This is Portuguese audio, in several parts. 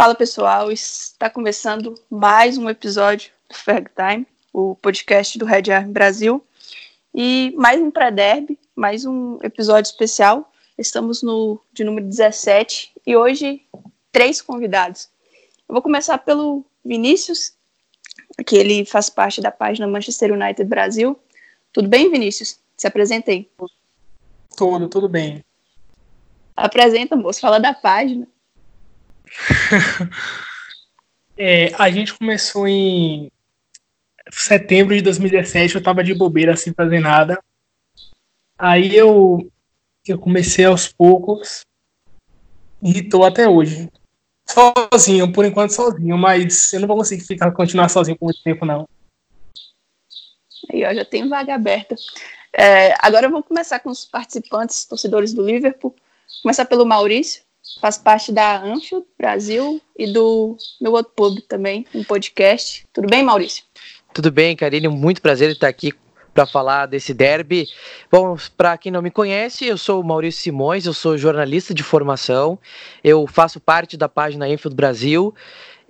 Fala pessoal, está começando mais um episódio do Ferg Time, o podcast do Red Army Brasil. E mais um pré-derby, mais um episódio especial. Estamos no de número 17 e hoje três convidados. Eu vou começar pelo Vinícius, que ele faz parte da página Manchester United Brasil. Tudo bem, Vinícius? Se apresentei. Tudo, tudo bem. Apresenta, moço, fala da página. é, a gente começou em setembro de 2017, eu tava de bobeira sem fazer nada. Aí eu, eu comecei aos poucos e tô até hoje. Sozinho, por enquanto sozinho, mas eu não vou conseguir ficar, continuar sozinho por muito tempo, não. Aí, ó, já tem vaga aberta. É, agora vamos começar com os participantes, torcedores do Liverpool. Começar pelo Maurício faz parte da Anfield Brasil e do meu outro pub também, um podcast. Tudo bem, Maurício? Tudo bem, Karine, muito prazer estar aqui para falar desse derby. Bom, para quem não me conhece, eu sou o Maurício Simões, eu sou jornalista de formação, eu faço parte da página Enfield Brasil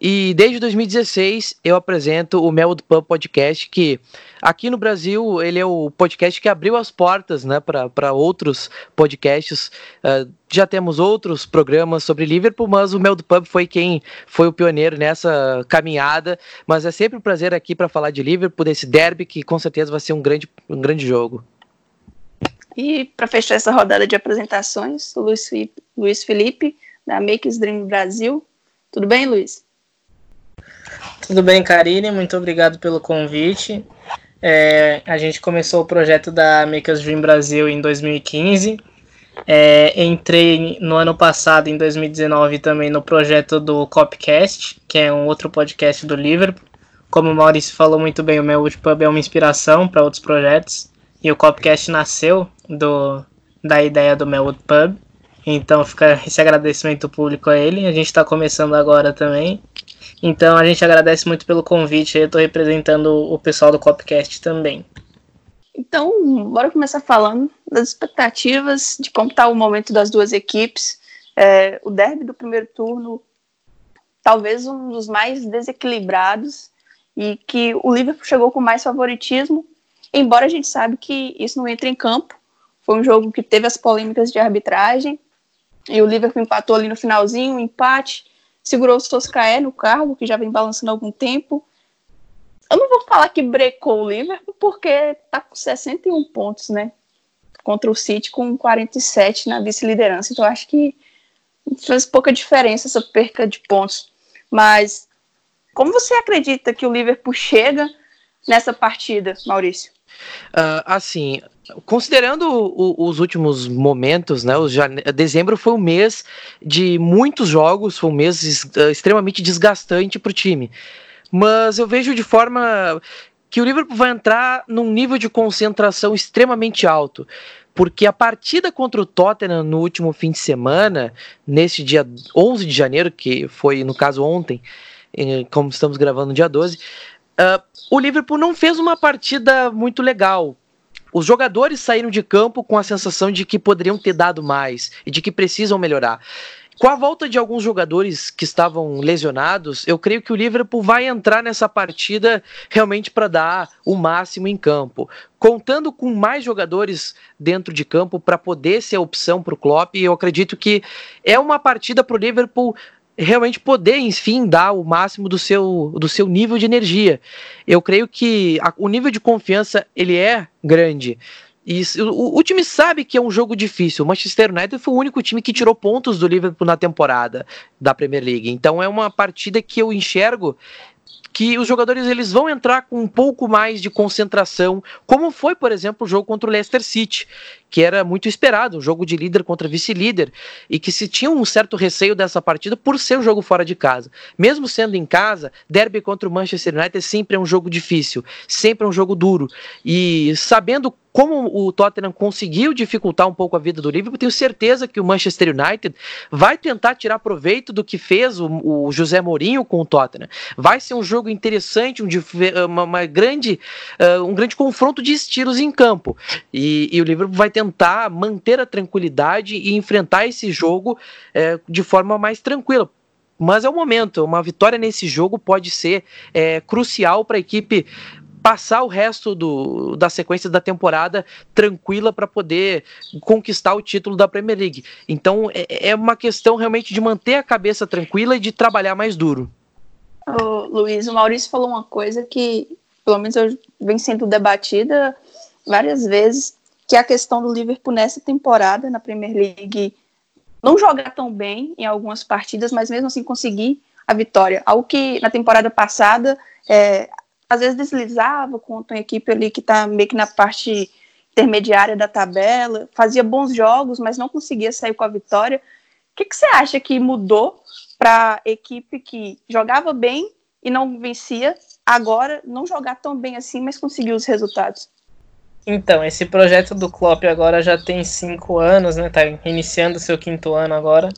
e desde 2016 eu apresento o Mel do Pub Podcast, que aqui no Brasil ele é o podcast que abriu as portas né, para outros podcasts. Uh, já temos outros programas sobre Liverpool, mas o Mel do Pub foi quem foi o pioneiro nessa caminhada. Mas é sempre um prazer aqui para falar de Liverpool, desse derby, que com certeza vai ser um grande, um grande jogo. E para fechar essa rodada de apresentações, o Luiz Felipe, da Makes Dream Brasil. Tudo bem, Luiz? Tudo bem, Karine? Muito obrigado pelo convite. É, a gente começou o projeto da Makers Dream Brasil em 2015. É, entrei no ano passado, em 2019, também no projeto do Copcast, que é um outro podcast do Liverpool. Como o Maurício falou muito bem, o meu Pub é uma inspiração para outros projetos. E o Copcast nasceu do, da ideia do Melwood Pub. Então fica esse agradecimento público a ele. A gente está começando agora também. Então a gente agradece muito pelo convite. Eu estou representando o pessoal do Copcast também. Então, bora começar falando das expectativas de como está o momento das duas equipes. É, o derby do primeiro turno, talvez um dos mais desequilibrados e que o Liverpool chegou com mais favoritismo, embora a gente sabe que isso não entra em campo. Foi um jogo que teve as polêmicas de arbitragem e o Liverpool empatou ali no finalzinho, um empate segurou o Soscaé no cargo, que já vem balançando há algum tempo. Eu não vou falar que brecou o Liverpool, porque tá com 61 pontos, né? Contra o City com 47 na vice-liderança. Então acho que faz pouca diferença essa perca de pontos. Mas como você acredita que o Liverpool chega nessa partida, Maurício? Uh, assim, considerando o, os últimos momentos, né? O jane... dezembro foi um mês de muitos jogos, foi um mês uh, extremamente desgastante para o time. Mas eu vejo de forma que o Liverpool vai entrar num nível de concentração extremamente alto. Porque a partida contra o Tottenham no último fim de semana, nesse dia 11 de janeiro, que foi no caso ontem, eh, como estamos gravando no dia 12, uh, o Liverpool não fez uma partida muito legal os jogadores saíram de campo com a sensação de que poderiam ter dado mais e de que precisam melhorar. Com a volta de alguns jogadores que estavam lesionados, eu creio que o Liverpool vai entrar nessa partida realmente para dar o máximo em campo. Contando com mais jogadores dentro de campo para poder ser opção para o Klopp, eu acredito que é uma partida para o Liverpool realmente poder, enfim, dar o máximo do seu, do seu nível de energia. Eu creio que a, o nível de confiança ele é grande. E o, o, time sabe que é um jogo difícil. O Manchester United foi o único time que tirou pontos do Liverpool na temporada da Premier League. Então é uma partida que eu enxergo que os jogadores eles vão entrar com um pouco mais de concentração, como foi, por exemplo, o jogo contra o Leicester City, que era muito esperado, um jogo de líder contra vice-líder, e que se tinha um certo receio dessa partida por ser um jogo fora de casa. Mesmo sendo em casa, derby contra o Manchester United sempre é um jogo difícil, sempre é um jogo duro. E sabendo como o Tottenham conseguiu dificultar um pouco a vida do Liverpool, tenho certeza que o Manchester United vai tentar tirar proveito do que fez o, o José Mourinho com o Tottenham. Vai ser um jogo interessante, um, uma, uma grande, uh, um grande confronto de estilos em campo. E, e, o Liverpool vai tentar manter a tranquilidade e enfrentar esse jogo uh, de forma mais tranquila mas é o momento. Uma vitória nesse jogo pode ser é, crucial para a equipe passar o resto do, da sequência da temporada tranquila para poder conquistar o título da Premier League. Então é, é, uma questão realmente de manter a cabeça tranquila e de trabalhar mais duro. Ô, Luiz, o Maurício falou uma coisa que, pelo menos, eu vem sendo debatida várias vezes, que é a questão do Liverpool nessa temporada na Premier League não jogar tão bem em algumas partidas, mas mesmo assim conseguir a vitória. Algo que na temporada passada é, às vezes deslizava contra uma equipe ali que está meio que na parte intermediária da tabela, fazia bons jogos, mas não conseguia sair com a vitória. O que, que você acha que mudou para a equipe que jogava bem e não vencia, agora não jogar tão bem assim, mas conseguir os resultados? Então, esse projeto do Klopp agora já tem cinco anos, né? Tá iniciando seu quinto ano agora.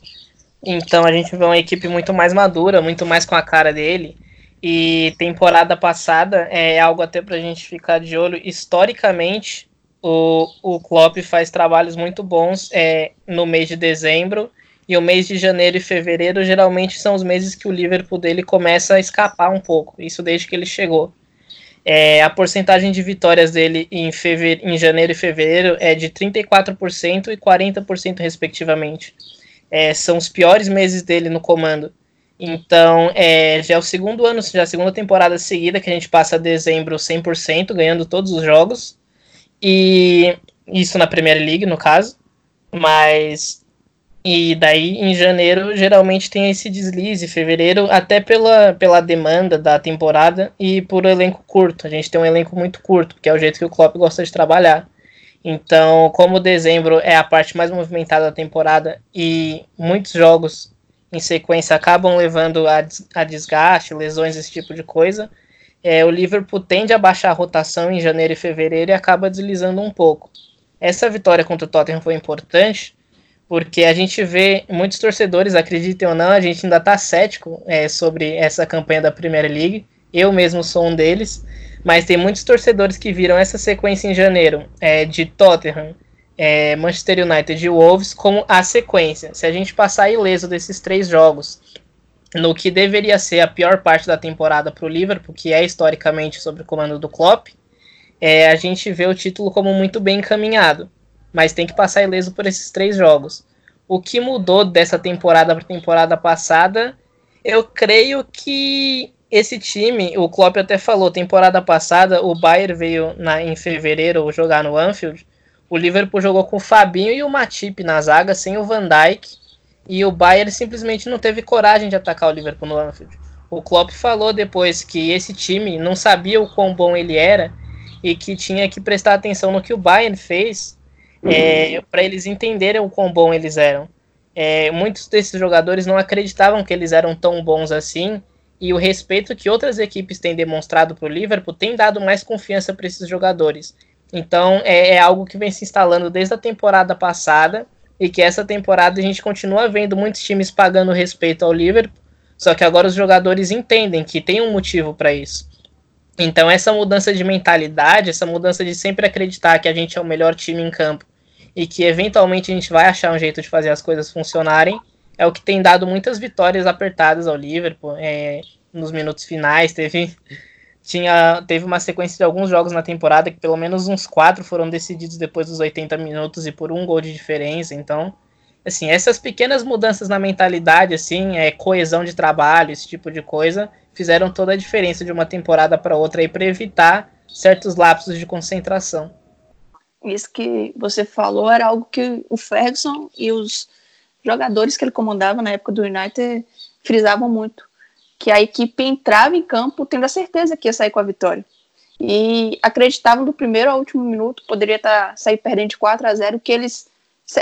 Então a gente vê uma equipe muito mais madura, muito mais com a cara dele. E temporada passada é algo até para a gente ficar de olho. Historicamente, o, o Klopp faz trabalhos muito bons é, no mês de dezembro. E o mês de janeiro e fevereiro geralmente são os meses que o Liverpool dele começa a escapar um pouco. Isso desde que ele chegou. É, a porcentagem de vitórias dele em, fevereiro, em janeiro e fevereiro é de 34% e 40%, respectivamente. É, são os piores meses dele no comando. Então, é, já é o segundo ano, já é a segunda temporada seguida que a gente passa dezembro 100%, ganhando todos os jogos. E isso na Premier League, no caso. Mas. E daí, em janeiro, geralmente tem esse deslize. Fevereiro, até pela, pela demanda da temporada e por elenco curto. A gente tem um elenco muito curto, que é o jeito que o Klopp gosta de trabalhar. Então, como dezembro é a parte mais movimentada da temporada e muitos jogos em sequência acabam levando a, a desgaste, lesões, esse tipo de coisa. É, o Liverpool tende a baixar a rotação em janeiro e fevereiro e acaba deslizando um pouco. Essa vitória contra o Tottenham foi importante porque a gente vê muitos torcedores, acreditem ou não, a gente ainda está cético é, sobre essa campanha da Premier League. Eu mesmo sou um deles, mas tem muitos torcedores que viram essa sequência em janeiro é, de Tottenham, é, Manchester United e Wolves como a sequência. Se a gente passar ileso desses três jogos, no que deveria ser a pior parte da temporada para o Liverpool, que é historicamente sob o comando do Klopp, é, a gente vê o título como muito bem encaminhado. Mas tem que passar ileso por esses três jogos. O que mudou dessa temporada para temporada passada, eu creio que esse time, o Klopp até falou, temporada passada, o Bayern veio na, em fevereiro jogar no Anfield o Liverpool jogou com o Fabinho e o Matip na zaga, sem o Van Dijk, e o Bayern simplesmente não teve coragem de atacar o Liverpool no Anfield. O Klopp falou depois que esse time não sabia o quão bom ele era e que tinha que prestar atenção no que o Bayern fez é, para eles entenderem o quão bom eles eram. É, muitos desses jogadores não acreditavam que eles eram tão bons assim e o respeito que outras equipes têm demonstrado para o Liverpool tem dado mais confiança para esses jogadores. Então é, é, algo que vem se instalando desde a temporada passada e que essa temporada a gente continua vendo muitos times pagando respeito ao Liverpool, só que agora os jogadores entendem que tem um motivo para isso. Então essa mudança de mentalidade, essa mudança de sempre acreditar que a gente é o melhor time em campo e que eventualmente a gente vai achar um jeito de fazer as coisas funcionarem, é o que tem dado muitas vitórias apertadas ao Liverpool. É, nos minutos finais teve tinha teve uma sequência de alguns jogos na temporada que pelo menos uns quatro foram decididos depois dos 80 minutos e por um gol de diferença. Então, assim, essas pequenas mudanças na mentalidade, assim, é coesão de trabalho, esse tipo de coisa, fizeram toda a diferença de uma temporada para outra aí para evitar certos lapsos de concentração. Isso que você falou era algo que o Ferguson e os jogadores que ele comandava na época do United frisavam muito que a equipe entrava em campo tendo a certeza que ia sair com a vitória. E acreditavam do primeiro ao último minuto, poderia tá, sair perdendo de 4 a 0 que eles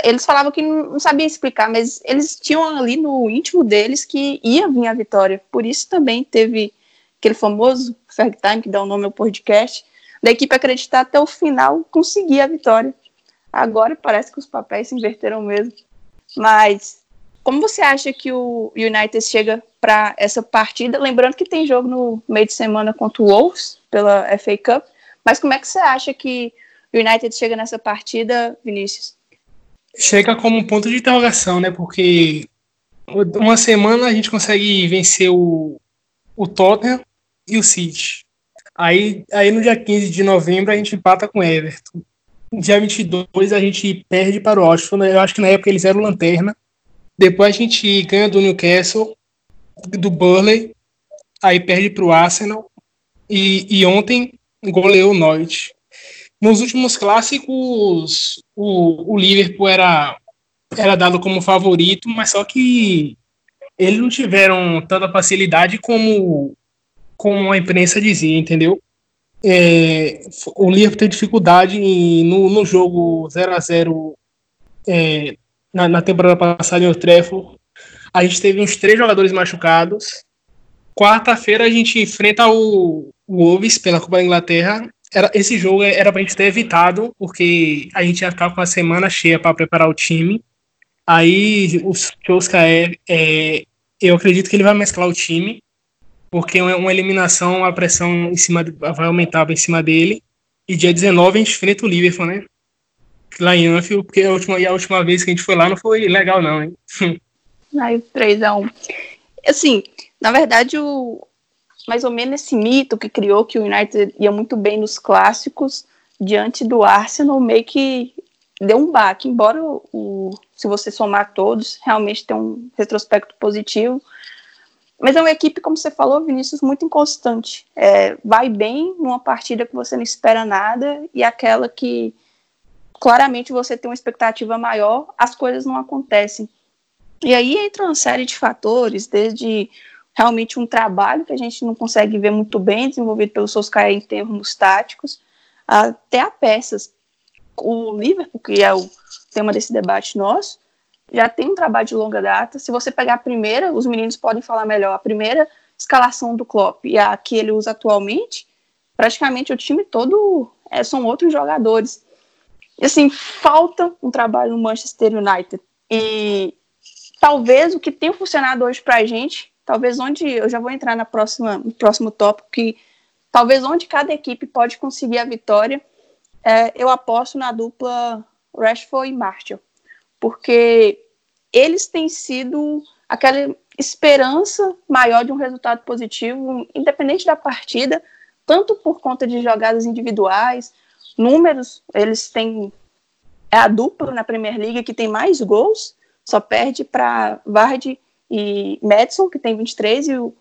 eles falavam que não sabiam explicar, mas eles tinham ali no íntimo deles que ia vir a vitória. Por isso também teve aquele famoso Ferg Time, que dá o nome ao podcast, da equipe acreditar até o final conseguir a vitória. Agora parece que os papéis se inverteram mesmo. Mas como você acha que o United chega para essa partida? Lembrando que tem jogo no meio de semana contra o Wolves pela FA Cup, mas como é que você acha que o United chega nessa partida, Vinícius? Chega como um ponto de interrogação, né? Porque uma semana a gente consegue vencer o, o Tottenham e o City. Aí, aí no dia 15 de novembro a gente empata com Everton. Dia 22 a gente perde para o Oxford. Eu acho que na época eles eram lanterna. Depois a gente ganha do Newcastle, do Burley. Aí perde para o Arsenal. E, e ontem goleou o Norwich. Nos últimos clássicos, o, o Liverpool era, era dado como favorito, mas só que eles não tiveram tanta facilidade como, como a imprensa dizia, entendeu? É, o Liverpool teve dificuldade em, no, no jogo 0 a 0 é, na, na, temporada passada em o Treffo. A gente teve uns três jogadores machucados. Quarta-feira a gente enfrenta o, o Wolves pela Copa da Inglaterra era, esse jogo era pra gente ter evitado, porque a gente ia ficar com a semana cheia para preparar o time. Aí o Chosca é, é, eu acredito que ele vai mesclar o time, porque uma eliminação, a pressão em cima vai aumentar em cima dele. E dia 19 a gente enfrenta o Liverpool, né? Lá em Anfield, porque a última, a última vez que a gente foi lá não foi legal, não, hein? Aí 3x1. Assim, na verdade, o, mais ou menos esse mito que criou que o United ia muito bem nos clássicos diante do Arsenal meio que deu um baque, embora o, se você somar todos, realmente tem um retrospecto positivo. Mas é uma equipe, como você falou, Vinícius, muito inconstante. É, vai bem numa partida que você não espera nada e aquela que claramente você tem uma expectativa maior, as coisas não acontecem. E aí entra uma série de fatores, desde realmente um trabalho que a gente não consegue ver muito bem desenvolvido pelos Solskjaer em termos táticos, até a peças. O Liverpool, que é o tema desse debate nosso, já tem um trabalho de longa data. Se você pegar a primeira, os meninos podem falar melhor, a primeira escalação do Klopp e a que ele usa atualmente, praticamente o time todo é, são outros jogadores. E assim, falta um trabalho no Manchester United. E talvez o que tem funcionado hoje para a gente talvez onde eu já vou entrar na próxima, no próximo tópico, que talvez onde cada equipe pode conseguir a vitória, é, eu aposto na dupla Rashford e Martial, porque eles têm sido aquela esperança maior de um resultado positivo, independente da partida, tanto por conta de jogadas individuais, números, eles têm é a dupla na Premier League que tem mais gols, só perde para Vardy e Madison, que tem 23, e o,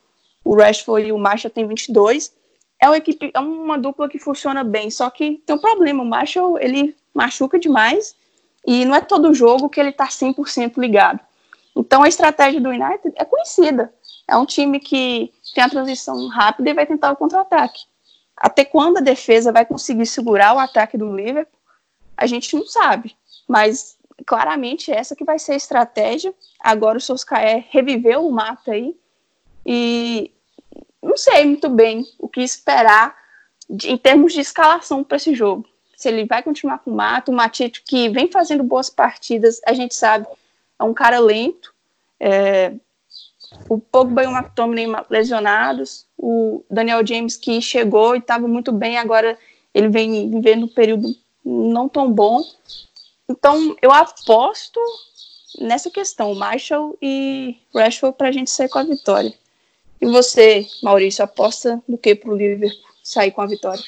o Rashford e o Marshall tem 22. É uma equipe, é uma dupla que funciona bem, só que tem um problema, o Marshall, ele machuca demais e não é todo jogo que ele tá 100% ligado. Então a estratégia do United é conhecida. É um time que tem a transição rápida e vai tentar o contra-ataque. Até quando a defesa vai conseguir segurar o ataque do Liverpool, a gente não sabe. Mas claramente essa que vai ser a estratégia. Agora o Solskjaer reviveu o mapa aí e não sei muito bem o que esperar de, em termos de escalação para esse jogo. Se ele vai continuar com o Mato, o Matito que vem fazendo boas partidas, a gente sabe, é um cara lento. É, o Pogba e o McTominay lesionados, o Daniel James que chegou e estava muito bem, agora ele vem vivendo um período não tão bom. Então, eu aposto nessa questão, Marshall e Rashford, para a gente sair com a vitória. E você, Maurício, aposta no que para o Liverpool sair com a vitória?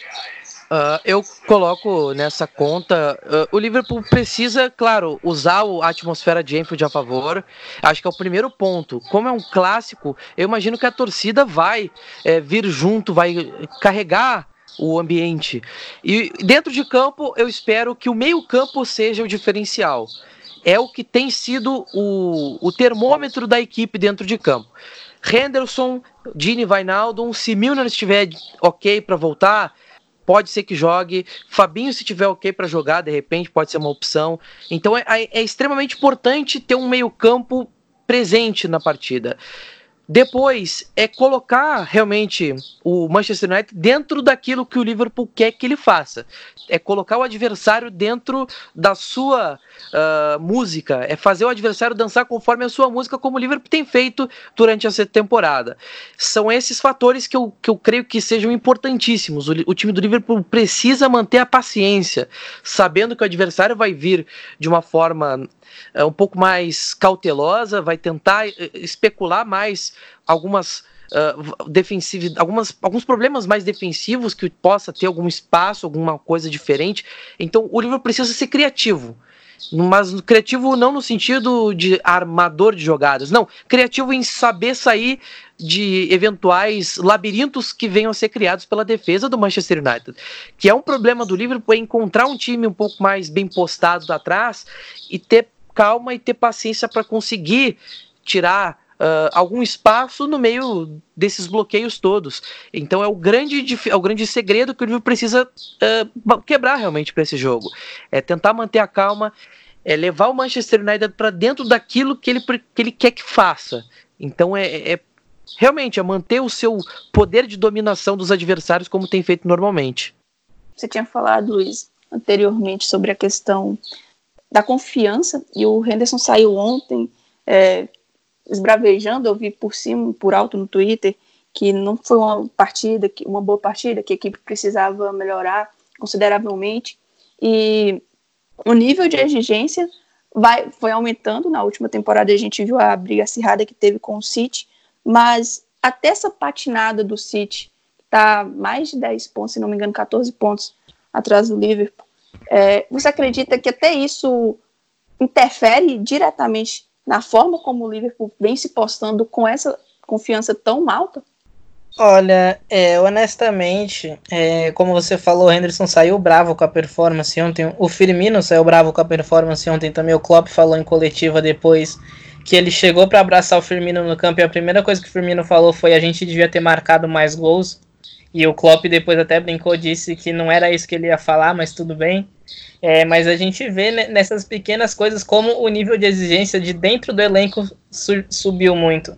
Uh, eu coloco nessa conta. Uh, o Liverpool precisa, claro, usar a atmosfera de Enfield a favor. Acho que é o primeiro ponto. Como é um clássico, eu imagino que a torcida vai é, vir junto, vai carregar o ambiente. E dentro de campo, eu espero que o meio-campo seja o diferencial. É o que tem sido o, o termômetro da equipe dentro de campo. Henderson, Dini Vainaldo, se Milner estiver ok para voltar, pode ser que jogue. Fabinho, se tiver ok para jogar, de repente pode ser uma opção. Então é, é extremamente importante ter um meio-campo presente na partida. Depois é colocar realmente o Manchester United dentro daquilo que o Liverpool quer que ele faça. É colocar o adversário dentro da sua uh, música. É fazer o adversário dançar conforme a sua música, como o Liverpool tem feito durante essa temporada. São esses fatores que eu, que eu creio que sejam importantíssimos. O, o time do Liverpool precisa manter a paciência, sabendo que o adversário vai vir de uma forma é, um pouco mais cautelosa, vai tentar eh, especular mais algumas uh, defensivos, algumas, alguns problemas mais defensivos que possa ter algum espaço, alguma coisa diferente. Então o Liverpool precisa ser criativo. Mas criativo não no sentido de armador de jogadas, não. Criativo em saber sair de eventuais labirintos que venham a ser criados pela defesa do Manchester United. Que é um problema do Liverpool é encontrar um time um pouco mais bem postado atrás e ter calma e ter paciência para conseguir tirar uh, algum espaço no meio desses bloqueios todos. Então é o grande, é o grande segredo que o Liverpool precisa uh, quebrar realmente para esse jogo. É tentar manter a calma, é levar o Manchester United para dentro daquilo que ele, que ele quer que faça. Então é, é realmente é manter o seu poder de dominação dos adversários como tem feito normalmente. Você tinha falado, Luiz, anteriormente sobre a questão da confiança, e o Henderson saiu ontem é, esbravejando, eu vi por cima, por alto no Twitter, que não foi uma partida, uma boa partida, que a equipe precisava melhorar consideravelmente, e o nível de exigência vai, foi aumentando, na última temporada a gente viu a briga acirrada que teve com o City, mas até essa patinada do City, que está mais de 10 pontos, se não me engano, 14 pontos atrás do Liverpool, é, você acredita que até isso interfere diretamente na forma como o Liverpool vem se postando com essa confiança tão alta? Olha, é, honestamente, é, como você falou, o Henderson saiu bravo com a performance ontem. O Firmino saiu bravo com a performance ontem também. O Klopp falou em coletiva depois que ele chegou para abraçar o Firmino no campo e a primeira coisa que o Firmino falou foi a gente devia ter marcado mais gols. E o Klopp depois até brincou, disse que não era isso que ele ia falar, mas tudo bem. É, mas a gente vê nessas pequenas coisas como o nível de exigência de dentro do elenco su subiu muito.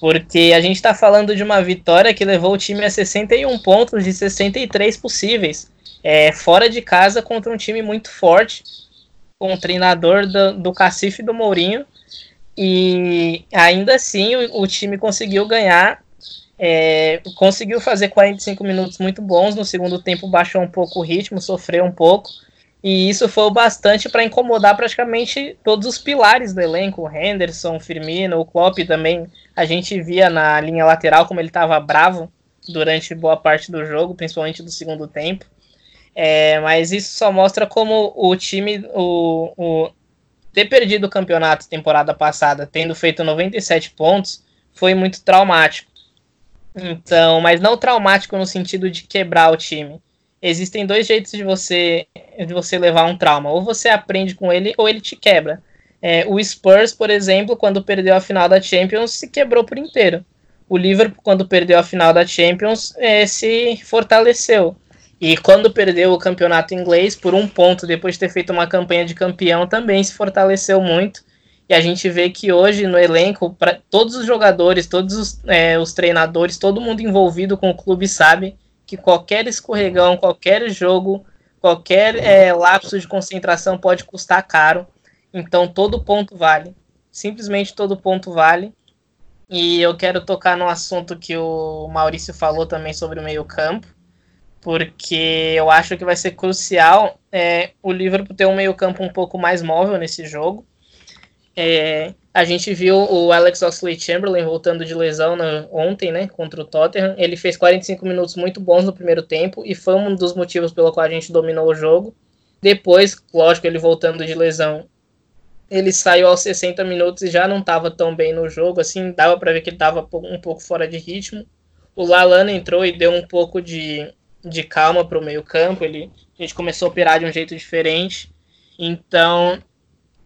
Porque a gente está falando de uma vitória que levou o time a 61 pontos de 63 possíveis. É, fora de casa contra um time muito forte, com o treinador do, do Cacife do Mourinho. E ainda assim o, o time conseguiu ganhar é, conseguiu fazer 45 minutos muito bons. No segundo tempo, baixou um pouco o ritmo, sofreu um pouco. E isso foi o bastante para incomodar praticamente todos os pilares do elenco. O Henderson, Firmino, o Klopp também. A gente via na linha lateral como ele estava bravo durante boa parte do jogo, principalmente do segundo tempo. É, mas isso só mostra como o time, o, o ter perdido o campeonato temporada passada, tendo feito 97 pontos, foi muito traumático. Então, mas não traumático no sentido de quebrar o time. Existem dois jeitos de você de você levar um trauma. Ou você aprende com ele, ou ele te quebra. É, o Spurs, por exemplo, quando perdeu a final da Champions, se quebrou por inteiro. O Liverpool, quando perdeu a final da Champions, é, se fortaleceu. E quando perdeu o campeonato inglês por um ponto, depois de ter feito uma campanha de campeão, também se fortaleceu muito. E a gente vê que hoje no elenco, para todos os jogadores, todos os, é, os treinadores, todo mundo envolvido com o clube sabe que qualquer escorregão, qualquer jogo, qualquer é, lapso de concentração pode custar caro. Então todo ponto vale. Simplesmente todo ponto vale. E eu quero tocar no assunto que o Maurício falou também sobre o meio-campo, porque eu acho que vai ser crucial é, o Liverpool ter um meio-campo um pouco mais móvel nesse jogo. É, a gente viu o Alex Oxlade-Chamberlain voltando de lesão no, ontem, né, contra o Tottenham. Ele fez 45 minutos muito bons no primeiro tempo e foi um dos motivos pelo qual a gente dominou o jogo. Depois, lógico, ele voltando de lesão, ele saiu aos 60 minutos e já não estava tão bem no jogo, assim, dava para ver que ele estava um pouco fora de ritmo. O Lalana entrou e deu um pouco de, de calma para o meio campo, ele, a gente começou a operar de um jeito diferente. Então,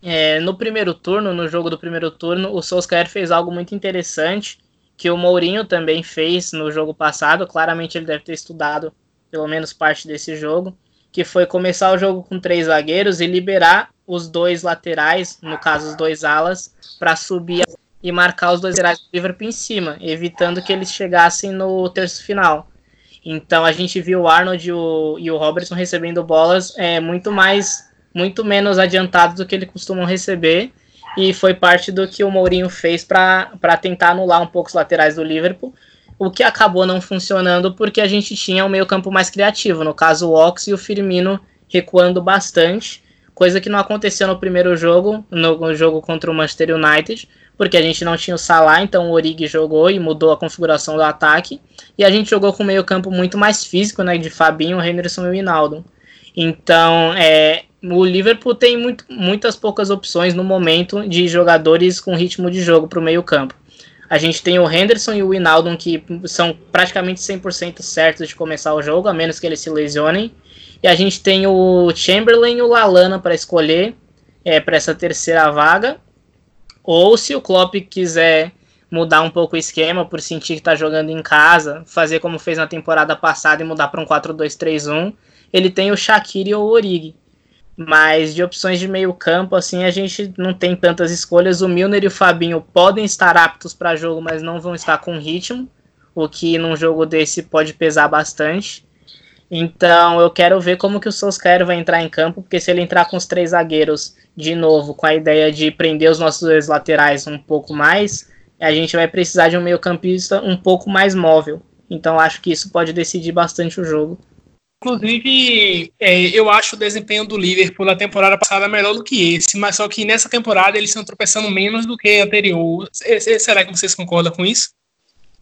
é, no primeiro turno, no jogo do primeiro turno, o Solskjaer fez algo muito interessante, que o Mourinho também fez no jogo passado. Claramente ele deve ter estudado pelo menos parte desse jogo, que foi começar o jogo com três zagueiros e liberar os dois laterais, no caso os dois alas, para subir. e marcar os dois laterais do Liverpool em cima, evitando que eles chegassem no terço final. Então a gente viu o Arnold e o, e o Robertson recebendo bolas é, muito mais, muito menos adiantados do que eles costumam receber. E foi parte do que o Mourinho fez para tentar anular um pouco os laterais do Liverpool, o que acabou não funcionando porque a gente tinha um meio-campo mais criativo, no caso o Ox e o Firmino recuando bastante, coisa que não aconteceu no primeiro jogo, no jogo contra o Manchester United, porque a gente não tinha o Salah, então o Origi jogou e mudou a configuração do ataque, e a gente jogou com meio campo muito mais físico, né, de Fabinho, Henderson e Winaldo. Então, é, o Liverpool tem muito, muitas poucas opções no momento de jogadores com ritmo de jogo para o meio campo. A gente tem o Henderson e o Winaldo que são praticamente 100% certos de começar o jogo, a menos que eles se lesionem. E a gente tem o Chamberlain e o Lalana para escolher é, para essa terceira vaga. Ou se o Klopp quiser mudar um pouco o esquema por sentir que está jogando em casa, fazer como fez na temporada passada e mudar para um 4-2-3-1, ele tem o Shaqiri ou o Origi. Mas de opções de meio campo, assim, a gente não tem tantas escolhas. O Milner e o Fabinho podem estar aptos para jogo, mas não vão estar com ritmo, o que num jogo desse pode pesar bastante. Então eu quero ver como que o Solskjaer vai entrar em campo, porque se ele entrar com os três zagueiros de novo, com a ideia de prender os nossos dois laterais um pouco mais, a gente vai precisar de um meio campista um pouco mais móvel. Então acho que isso pode decidir bastante o jogo. Inclusive, é, eu acho o desempenho do Liverpool na temporada passada melhor do que esse, mas só que nessa temporada eles estão tropeçando menos do que anterior. Será que vocês concordam com isso?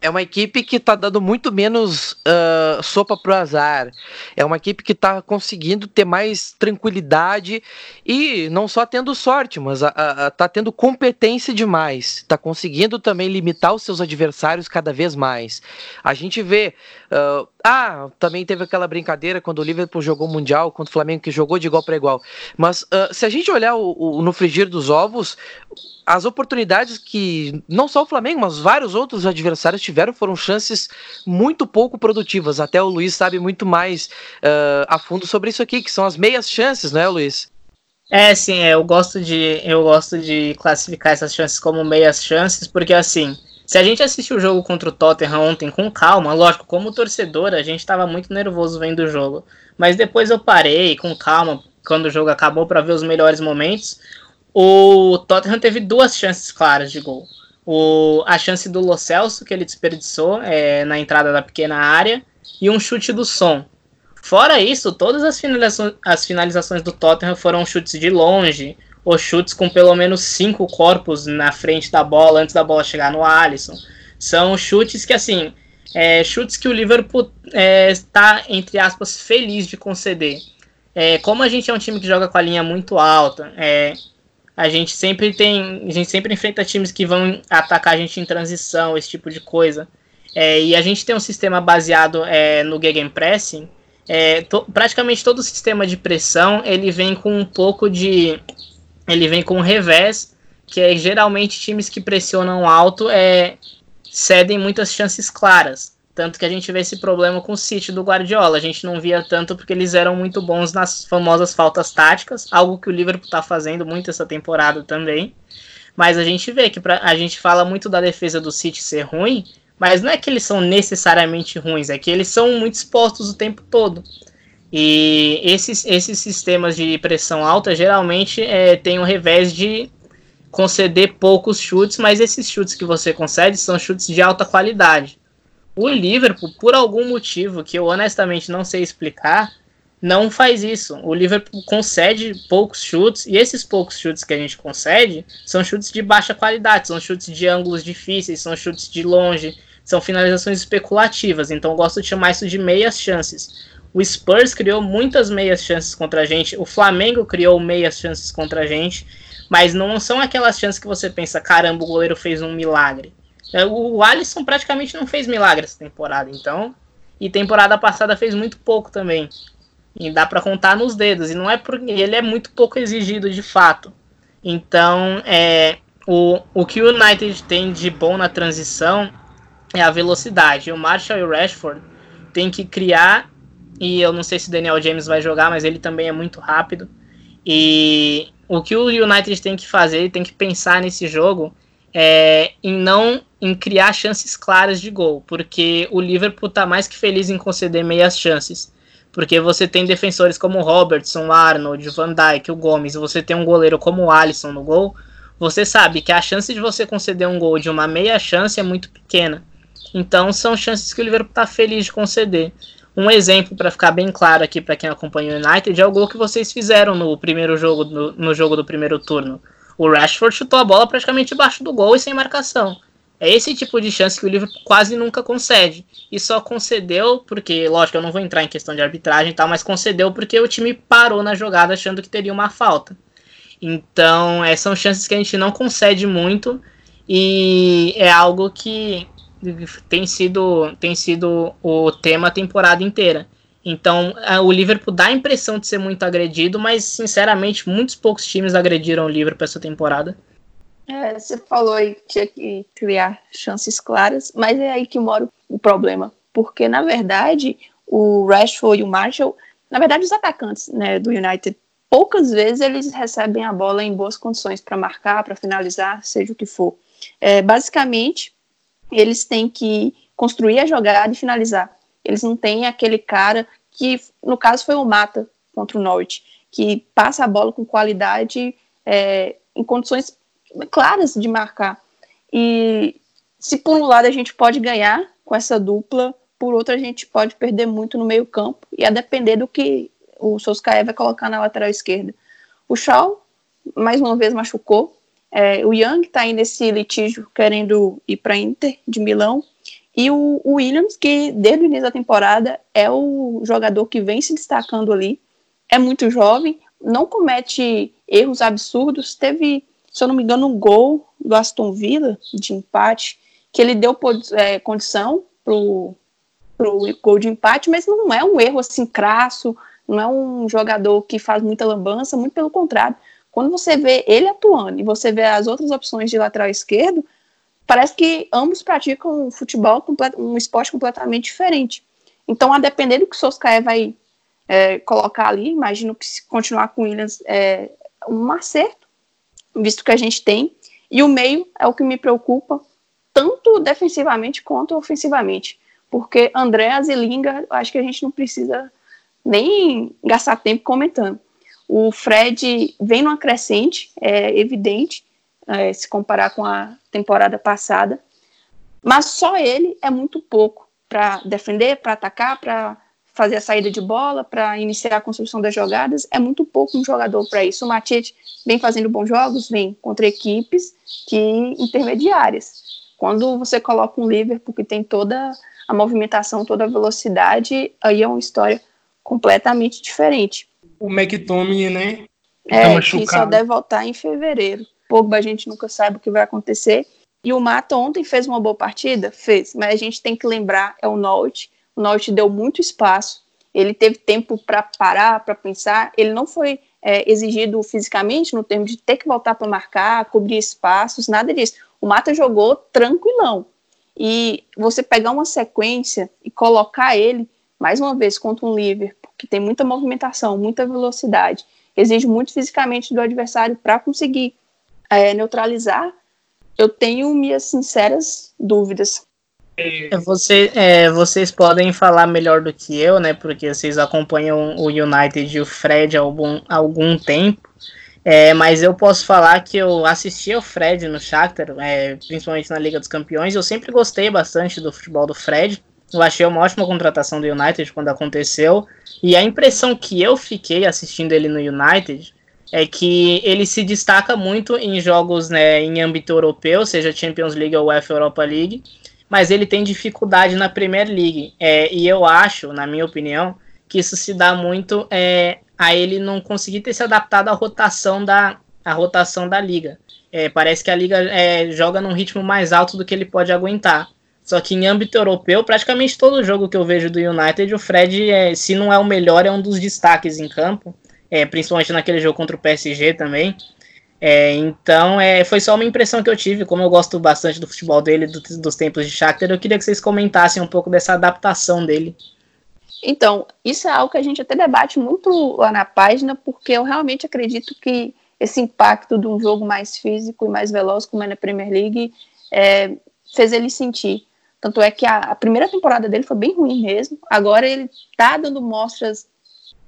É uma equipe que está dando muito menos uh, sopa pro azar. É uma equipe que está conseguindo ter mais tranquilidade e não só tendo sorte, mas está tendo competência demais. Está conseguindo também limitar os seus adversários cada vez mais. A gente vê. Uh, ah, também teve aquela brincadeira quando o Liverpool jogou o Mundial contra o Flamengo, que jogou de igual para igual. Mas uh, se a gente olhar o, o, no frigir dos ovos, as oportunidades que não só o Flamengo, mas vários outros adversários tiveram foram chances muito pouco produtivas. Até o Luiz sabe muito mais uh, a fundo sobre isso aqui, que são as meias chances, né, Luiz? É, sim, é, eu gosto de eu gosto de classificar essas chances como meias chances, porque assim, se a gente assistiu o jogo contra o Tottenham ontem com calma, lógico, como torcedor, a gente estava muito nervoso vendo o jogo, mas depois eu parei com calma quando o jogo acabou para ver os melhores momentos o Tottenham teve duas chances claras de gol. O, a chance do Lo Celso, que ele desperdiçou é, na entrada da pequena área, e um chute do Som. Fora isso, todas as finalizações, as finalizações do Tottenham foram chutes de longe, ou chutes com pelo menos cinco corpos na frente da bola, antes da bola chegar no Alisson. São chutes que, assim, é, chutes que o Liverpool está, é, entre aspas, feliz de conceder. É, como a gente é um time que joga com a linha muito alta, é, a gente sempre tem. A gente sempre enfrenta times que vão atacar a gente em transição, esse tipo de coisa. É, e a gente tem um sistema baseado é, no Gegenpressing. É, to, praticamente todo o sistema de pressão ele vem com um pouco de. Ele vem com um revés, que é geralmente times que pressionam alto é, cedem muitas chances claras. Tanto que a gente vê esse problema com o City do Guardiola. A gente não via tanto porque eles eram muito bons nas famosas faltas táticas, algo que o Liverpool está fazendo muito essa temporada também. Mas a gente vê que pra, a gente fala muito da defesa do City ser ruim, mas não é que eles são necessariamente ruins, é que eles são muito expostos o tempo todo. E esses, esses sistemas de pressão alta geralmente é, têm o revés de conceder poucos chutes, mas esses chutes que você concede são chutes de alta qualidade. O Liverpool, por algum motivo que eu honestamente não sei explicar, não faz isso. O Liverpool concede poucos chutes e esses poucos chutes que a gente concede são chutes de baixa qualidade, são chutes de ângulos difíceis, são chutes de longe, são finalizações especulativas. Então eu gosto de chamar isso de meias chances. O Spurs criou muitas meias chances contra a gente, o Flamengo criou meias chances contra a gente, mas não são aquelas chances que você pensa, caramba, o goleiro fez um milagre. É, o Alisson praticamente não fez milagre essa temporada, então. E temporada passada fez muito pouco também. E dá para contar nos dedos. E não é porque ele é muito pouco exigido de fato. Então, é, o, o que o United tem de bom na transição é a velocidade. O Marshall e o Rashford tem que criar. E eu não sei se o Daniel James vai jogar, mas ele também é muito rápido. E o que o United tem que fazer, tem que pensar nesse jogo, é, em não em criar chances claras de gol, porque o Liverpool está mais que feliz em conceder meias chances. Porque você tem defensores como Robertson, Arnold, Van Dijk, o Gomes, você tem um goleiro como o Alisson no gol, você sabe que a chance de você conceder um gol de uma meia chance é muito pequena. Então são chances que o Liverpool está feliz de conceder. Um exemplo para ficar bem claro aqui para quem acompanha o United é o gol que vocês fizeram no primeiro jogo no, no jogo do primeiro turno. O Rashford chutou a bola praticamente embaixo do gol e sem marcação. É esse tipo de chance que o Liverpool quase nunca concede. E só concedeu porque, lógico, eu não vou entrar em questão de arbitragem e tal, mas concedeu porque o time parou na jogada achando que teria uma falta. Então, é, são chances que a gente não concede muito e é algo que tem sido, tem sido o tema a temporada inteira. Então, o Liverpool dá a impressão de ser muito agredido, mas, sinceramente, muitos poucos times agrediram o Liverpool essa temporada. É, você falou aí que tinha que criar chances claras, mas é aí que mora o problema. Porque, na verdade, o Rashford e o Marshall, na verdade, os atacantes né, do United, poucas vezes eles recebem a bola em boas condições para marcar, para finalizar, seja o que for. É, basicamente, eles têm que construir a jogada e finalizar. Eles não têm aquele cara que, no caso, foi o Mata contra o Norte, que passa a bola com qualidade é, em condições claras de marcar. E se por um lado a gente pode ganhar com essa dupla, por outro a gente pode perder muito no meio campo, e a depender do que o Soskaé vai colocar na lateral esquerda. O Shaw, mais uma vez, machucou, é, o Young está aí nesse litígio querendo ir para Inter de Milão. E o, o, Williams, que desde o início da temporada é o jogador que vem se destacando ali, é muito jovem, não comete erros absurdos. Teve, se eu não me engano, um gol do Aston Villa de empate, que ele deu é, condição pro, pro gol de empate, mas não é um erro assim crasso, não é um jogador que faz muita lambança, muito pelo contrário. Quando você vê ele atuando e você vê as outras opções de lateral esquerdo, parece que ambos praticam um futebol, um esporte completamente diferente. Então, a depender do que o Soskaé vai é, colocar ali, imagino que se continuar com o Williams é um acerto, visto que a gente tem. E o meio é o que me preocupa, tanto defensivamente quanto ofensivamente. Porque André e Linga, acho que a gente não precisa nem gastar tempo comentando. O Fred vem numa crescente, é evidente, é, se comparar com a temporada passada, mas só ele é muito pouco para defender, para atacar, para fazer a saída de bola, para iniciar a construção das jogadas, é muito pouco um jogador para isso. O Matite vem fazendo bons jogos, vem contra equipes que intermediárias. Quando você coloca um Liverpool que tem toda a movimentação, toda a velocidade, aí é uma história completamente diferente o McTominay, né? É, tá que só deve voltar em fevereiro. Pogba a gente nunca sabe o que vai acontecer. E o Mata ontem fez uma boa partida? Fez, mas a gente tem que lembrar, é o Norte. O Norte deu muito espaço, ele teve tempo para parar, para pensar. Ele não foi é, exigido fisicamente, no termo de ter que voltar para marcar, cobrir espaços, nada disso. O Mata jogou tranquilão. E você pegar uma sequência e colocar ele, mais uma vez, contra um Liverpool, que tem muita movimentação, muita velocidade, exige muito fisicamente do adversário para conseguir é, neutralizar, eu tenho minhas sinceras dúvidas. É, você, é, vocês podem falar melhor do que eu, né? Porque vocês acompanham o United e o Fred há algum, algum tempo. É, mas eu posso falar que eu assisti ao Fred no Shakhtar, é, principalmente na Liga dos Campeões. Eu sempre gostei bastante do futebol do Fred. Eu achei uma ótima contratação do United quando aconteceu. E a impressão que eu fiquei assistindo ele no United é que ele se destaca muito em jogos né, em âmbito europeu, seja Champions League ou UEFA Europa League, mas ele tem dificuldade na Premier League. É, e eu acho, na minha opinião, que isso se dá muito é, a ele não conseguir ter se adaptado à rotação da, à rotação da liga. É, parece que a liga é, joga num ritmo mais alto do que ele pode aguentar. Só que em âmbito europeu, praticamente todo jogo que eu vejo do United, o Fred, é, se não é o melhor, é um dos destaques em campo. É, principalmente naquele jogo contra o PSG também. É, então, é, foi só uma impressão que eu tive. Como eu gosto bastante do futebol dele, do, dos tempos de Shakhtar, eu queria que vocês comentassem um pouco dessa adaptação dele. Então, isso é algo que a gente até debate muito lá na página, porque eu realmente acredito que esse impacto de um jogo mais físico e mais veloz, como é na Premier League, é, fez ele sentir. Tanto é que a, a, primeira temporada dele foi bem ruim mesmo. Agora ele tá dando mostras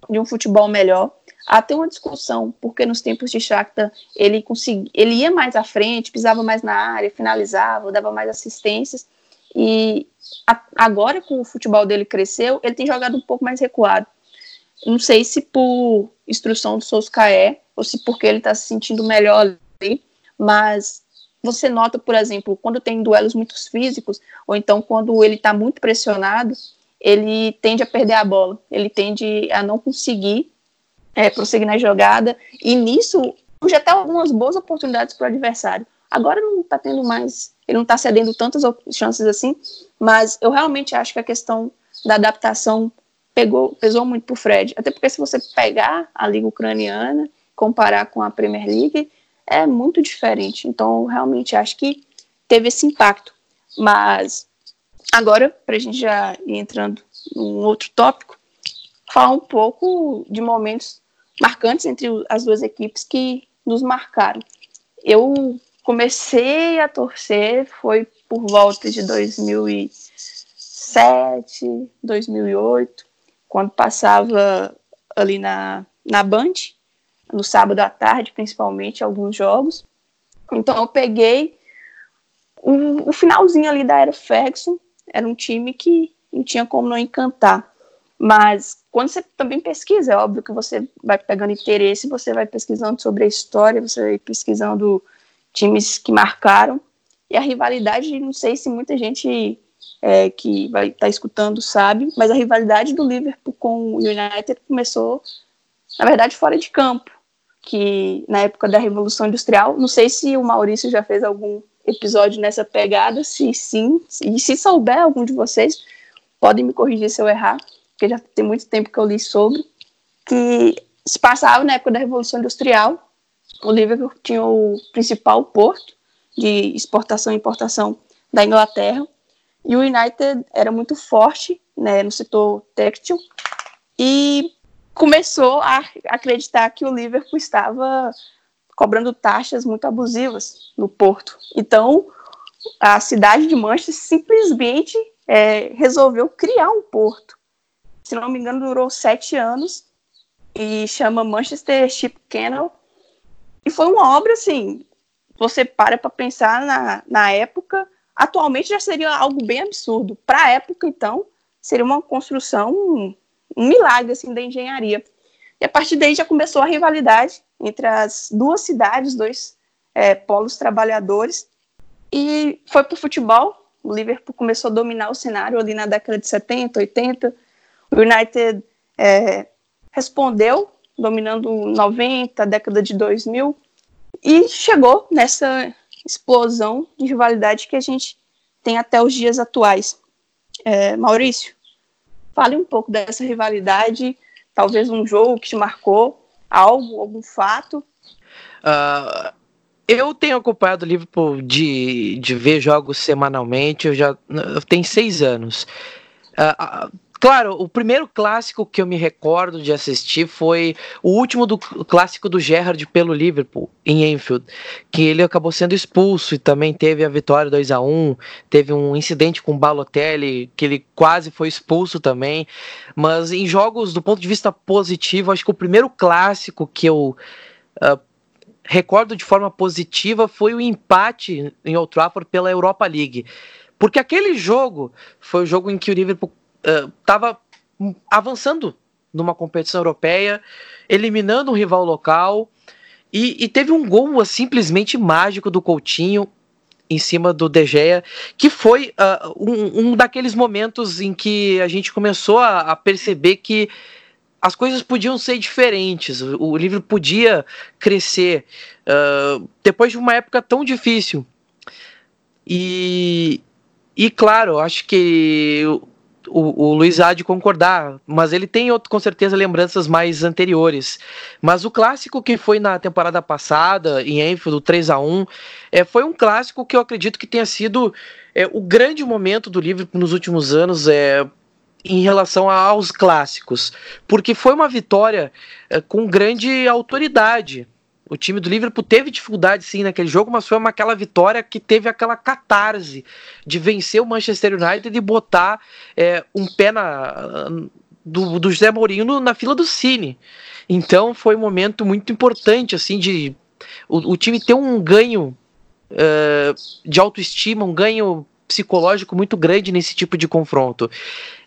de um futebol melhor. Até uma discussão, porque nos tempos de Shakhtar ele conseguia, ele ia mais à frente, pisava mais na área, finalizava, dava mais assistências. E a, agora que o futebol dele cresceu, ele tem jogado um pouco mais recuado. Não sei se por instrução do Solskjaer ou se porque ele está se sentindo melhor ali, mas você nota, por exemplo, quando tem duelos muito físicos, ou então quando ele está muito pressionado, ele tende a perder a bola, ele tende a não conseguir é, prosseguir na jogada, e nisso já está algumas boas oportunidades para o adversário. Agora não está tendo mais, ele não está cedendo tantas chances assim, mas eu realmente acho que a questão da adaptação pegou, pesou muito para o Fred. Até porque se você pegar a liga ucraniana, comparar com a Premier League, é muito diferente. Então, realmente acho que teve esse impacto. Mas agora, para a gente já ir entrando num outro tópico, falar um pouco de momentos marcantes entre as duas equipes que nos marcaram. Eu comecei a torcer foi por volta de 2007, 2008, quando passava ali na, na Band, no sábado à tarde, principalmente, alguns jogos. Então eu peguei o, o finalzinho ali da era Ferguson, era um time que não tinha como não encantar. Mas quando você também pesquisa, é óbvio que você vai pegando interesse, você vai pesquisando sobre a história, você vai pesquisando times que marcaram. E a rivalidade, não sei se muita gente é, que vai estar tá escutando sabe, mas a rivalidade do Liverpool com o United começou, na verdade, fora de campo. Que na época da Revolução Industrial, não sei se o Maurício já fez algum episódio nessa pegada, se sim, e se souber algum de vocês, podem me corrigir se eu errar, porque já tem muito tempo que eu li sobre, que se passava na época da Revolução Industrial, o Liverpool tinha o principal porto de exportação e importação da Inglaterra, e o United era muito forte né, no setor têxtil e começou a acreditar que o Liverpool estava cobrando taxas muito abusivas no porto. Então, a cidade de Manchester simplesmente é, resolveu criar um porto. Se não me engano, durou sete anos e chama Manchester Ship Canal e foi uma obra, assim, você para para pensar na, na época, atualmente já seria algo bem absurdo. Para a época, então, seria uma construção, um, um milagre, assim, da engenharia. E a partir daí já começou a rivalidade entre as duas cidades, dois é, polos trabalhadores, e foi para o futebol. O Liverpool começou a dominar o cenário ali na década de 70, 80. O United é, respondeu dominando 90, década de 2000, e chegou nessa explosão de rivalidade que a gente tem até os dias atuais. É, Maurício, fale um pouco dessa rivalidade, talvez um jogo que te marcou, algo, algum fato. Uh, eu tenho acompanhado o Liverpool de, de ver jogos semanalmente, eu já eu tenho seis anos. Uh, Claro, o primeiro clássico que eu me recordo de assistir foi o último do clássico do Gerrard pelo Liverpool, em Enfield, que ele acabou sendo expulso e também teve a vitória 2 a 1 teve um incidente com o Balotelli, que ele quase foi expulso também, mas em jogos do ponto de vista positivo, acho que o primeiro clássico que eu uh, recordo de forma positiva foi o empate em Old Trafford pela Europa League, porque aquele jogo foi o jogo em que o Liverpool estava uh, avançando numa competição europeia, eliminando um rival local, e, e teve um gol uh, simplesmente mágico do Coutinho em cima do De Gea, que foi uh, um, um, daqueles momentos em que a gente começou a, a perceber que as coisas podiam ser diferentes, o, o livro podia crescer uh, depois de uma época tão difícil. E, e claro, acho que o, o Luiz há de concordar, mas ele tem com certeza lembranças mais anteriores. Mas o clássico que foi na temporada passada, em Enfield, 3 a 1 é, foi um clássico que eu acredito que tenha sido é, o grande momento do Liverpool nos últimos anos. É, em relação aos clássicos, porque foi uma vitória é, com grande autoridade. O time do Liverpool teve dificuldade sim naquele jogo, mas foi uma, aquela vitória que teve aquela catarse de vencer o Manchester United e botar é, um pé na, do, do José Mourinho na fila do Cine. Então foi um momento muito importante assim de o, o time ter um ganho uh, de autoestima, um ganho psicológico muito grande nesse tipo de confronto.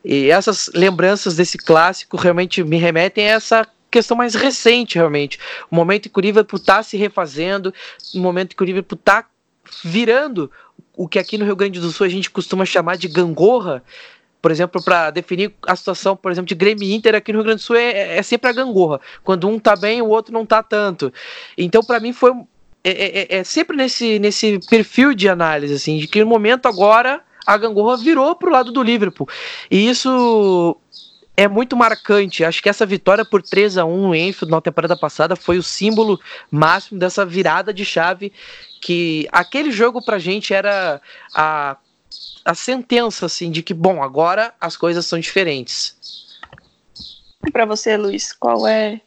E essas lembranças desse clássico realmente me remetem a essa questão mais recente, realmente. O momento em que o Liverpool está se refazendo, o momento em que o Liverpool está virando o que aqui no Rio Grande do Sul a gente costuma chamar de gangorra, por exemplo, para definir a situação, por exemplo, de Grêmio Inter aqui no Rio Grande do Sul é, é sempre a gangorra. Quando um tá bem, o outro não tá tanto. Então, para mim, foi é, é, é, é, sempre nesse, nesse perfil de análise, assim, de que no momento agora a gangorra virou pro lado do Liverpool. E isso é muito marcante. Acho que essa vitória por 3 a 1 no Enfield na temporada passada foi o símbolo máximo dessa virada de chave que aquele jogo pra gente era a, a sentença assim de que bom, agora as coisas são diferentes. Para você, Luiz, qual é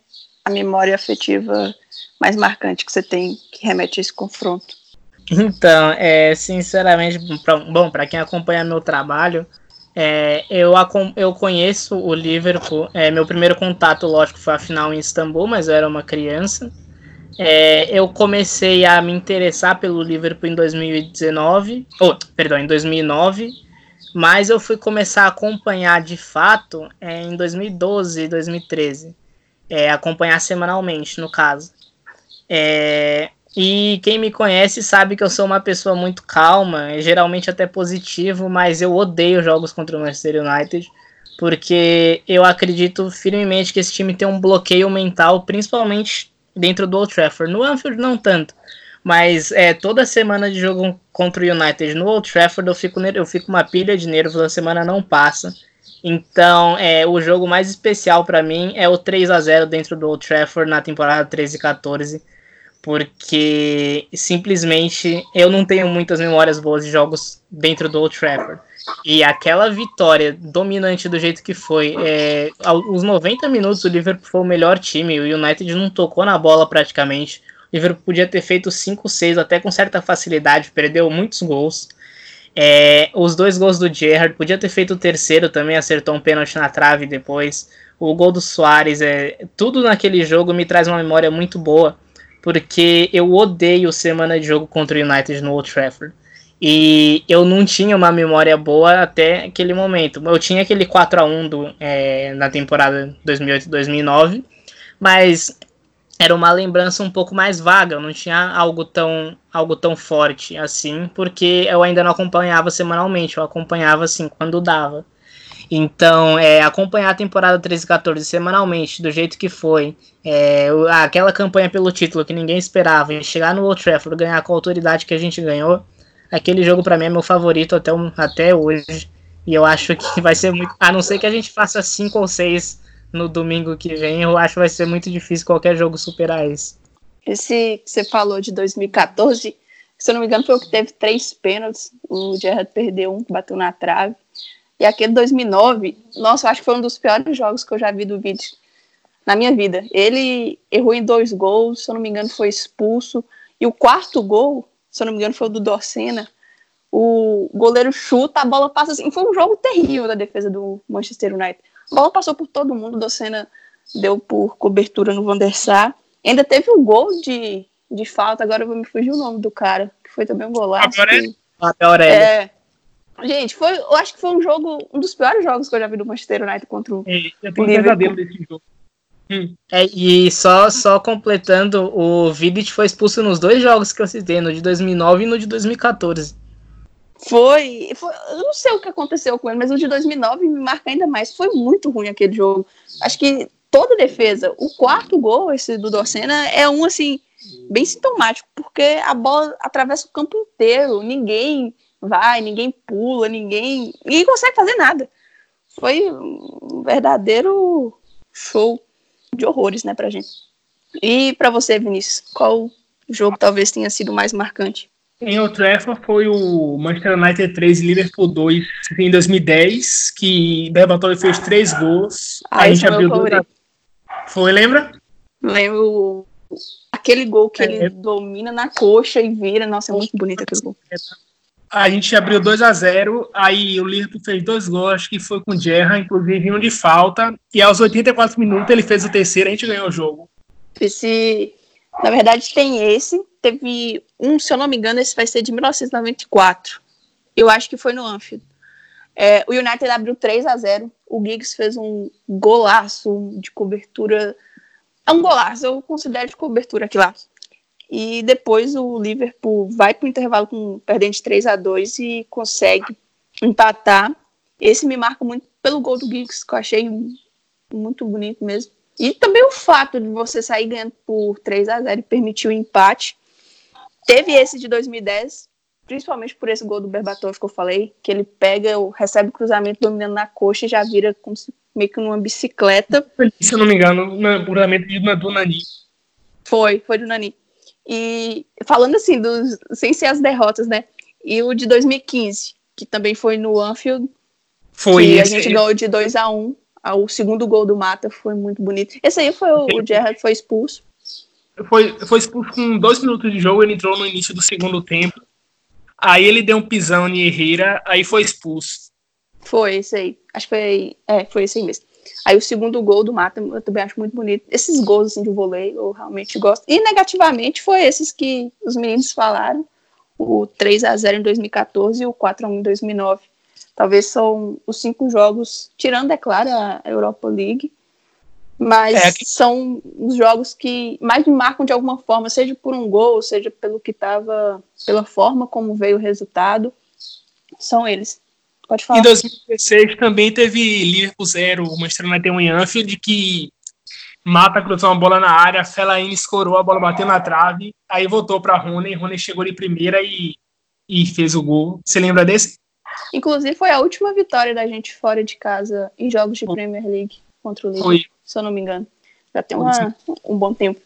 a memória afetiva mais marcante que você tem que remete a esse confronto? Então, é, sinceramente, pra, bom, para quem acompanha meu trabalho, é, eu, eu conheço o Liverpool. É, meu primeiro contato, lógico, foi a final em Istambul, mas eu era uma criança. É, eu comecei a me interessar pelo Liverpool em 2019, oh, perdão, em 2009, mas eu fui começar a acompanhar de fato é, em 2012, 2013, é, acompanhar semanalmente, no caso. É, e quem me conhece sabe que eu sou uma pessoa muito calma, geralmente até positivo, mas eu odeio jogos contra o Manchester United, porque eu acredito firmemente que esse time tem um bloqueio mental, principalmente dentro do Old Trafford. No Anfield não tanto, mas é, toda semana de jogo contra o United no Old Trafford eu fico, eu fico uma pilha de nervos, a semana não passa. Então, é, o jogo mais especial para mim é o 3 a 0 dentro do Old Trafford na temporada 13 e 14 porque simplesmente eu não tenho muitas memórias boas de jogos dentro do Old Trafford. E aquela vitória dominante do jeito que foi, é, os 90 minutos o Liverpool foi o melhor time, o United não tocou na bola praticamente. O Liverpool podia ter feito 5, 6 até com certa facilidade, perdeu muitos gols. É, os dois gols do Gerrard, podia ter feito o terceiro também, acertou um pênalti na trave depois. O gol do Soares, é, tudo naquele jogo me traz uma memória muito boa porque eu odeio semana de jogo contra o United no Old Trafford. E eu não tinha uma memória boa até aquele momento. Eu tinha aquele 4 a 1 do, é, na temporada 2008-2009, mas era uma lembrança um pouco mais vaga, eu não tinha algo tão, algo tão forte assim, porque eu ainda não acompanhava semanalmente, eu acompanhava assim quando dava. Então, é, acompanhar a temporada 13 e 14 semanalmente, do jeito que foi, é, aquela campanha pelo título que ninguém esperava, e chegar no Old Trafford, ganhar com a autoridade que a gente ganhou, aquele jogo para mim é meu favorito até, até hoje. E eu acho que vai ser muito. A não ser que a gente faça 5 ou 6 no domingo que vem, eu acho que vai ser muito difícil qualquer jogo superar isso. Esse que você falou de 2014, se eu não me engano, foi o que teve três pênaltis. O Gerrard perdeu um, bateu na trave. E aquele 2009, nossa, eu acho que foi um dos piores jogos que eu já vi do vídeo na minha vida. Ele errou em dois gols, se eu não me engano, foi expulso. E o quarto gol, se eu não me engano, foi o do Dorcena. O goleiro chuta, a bola passa assim. Foi um jogo terrível da defesa do Manchester United. A bola passou por todo mundo, o Dorcena deu por cobertura no Van der Sar. Ainda teve um gol de, de falta, agora eu vou me fugir o nome do cara, que foi também um golaço. Agora é. é Gente, foi, eu acho que foi um jogo, um dos piores jogos que eu já vi do Manchester United contra o. É, eu tenho um pesadelo desse jogo. Hum. É, e só, só completando, o Vidic foi expulso nos dois jogos que eu citei, no de 2009 e no de 2014. Foi, foi, eu não sei o que aconteceu com ele, mas o de 2009 me marca ainda mais. Foi muito ruim aquele jogo. Acho que toda defesa, o quarto gol, esse do Dorcena, é um assim bem sintomático, porque a bola atravessa o campo inteiro, ninguém vai, ninguém pula, ninguém. Ninguém consegue fazer nada. Foi um verdadeiro show de horrores, né, pra gente. E para você, Vinícius, qual jogo talvez tenha sido mais marcante? Em outro Trafford foi o Manchester United 3 e Liverpool 2 em 2010, que Berbatoli fez três gols. Ah, a gente é abriu duas... Foi, lembra? Lembro aquele gol que é, ele é... domina na coxa e vira, nossa, é muito bonito aquele gol. A gente abriu 2 a 0 aí o Liverpool fez dois gols, acho que foi com o Gerra, inclusive um de falta, e aos 84 minutos ele fez o terceiro a gente ganhou o jogo. Esse, na verdade, tem esse, teve um, se eu não me engano, esse vai ser de 1994. Eu acho que foi no Anfield. É, o United abriu 3 a 0 O Giggs fez um golaço de cobertura. É um golaço, eu considero de cobertura aqui lá. E depois o Liverpool vai para o intervalo com perdendo de 3 a 2 e consegue empatar. Esse me marca muito pelo gol do Giggs, que eu achei muito bonito mesmo. E também o fato de você sair ganhando por 3 a 0 e permitir o empate. Teve esse de 2010, principalmente por esse gol do Berbatov que eu falei, que ele pega, recebe o cruzamento dominando na coxa e já vira como se meio que numa bicicleta. Se eu não me engano, no cruzamento do Nani. Foi, foi do Nani. E falando assim, dos, sem ser as derrotas, né? E o de 2015, que também foi no Anfield. Foi que esse. A gente ganhou de 2 a 1 um, O segundo gol do Mata foi muito bonito. Esse aí foi o, o Gerrard foi expulso. Foi, foi expulso com dois minutos de jogo, ele entrou no início do segundo tempo. Aí ele deu um pisão em Herrera, aí foi expulso. Foi esse aí. Acho que foi. É, foi esse aí mesmo. Aí o segundo gol do Mata eu também acho muito bonito. Esses gols assim, de vôlei eu realmente gosto. E negativamente foi esses que os meninos falaram. O 3 a 0 em 2014 e o 4 a 1 em 2009. Talvez são os cinco jogos, tirando, é claro, a Europa League, mas é que... são os jogos que mais me marcam de alguma forma, seja por um gol, seja pelo que estava, pela forma como veio o resultado, são eles. Pode falar. Em 2016 também teve Liverpool 0, o Manchester United 1 em Anfield, que Mata cruzou uma bola na área, Fellaini escorou, a bola bateu na trave, aí voltou para Rony, Rony chegou de primeira e, e fez o gol. Você lembra desse? Inclusive foi a última vitória da gente fora de casa em jogos de Premier League contra o Liverpool, se eu não me engano. Já tem uma, um bom tempo.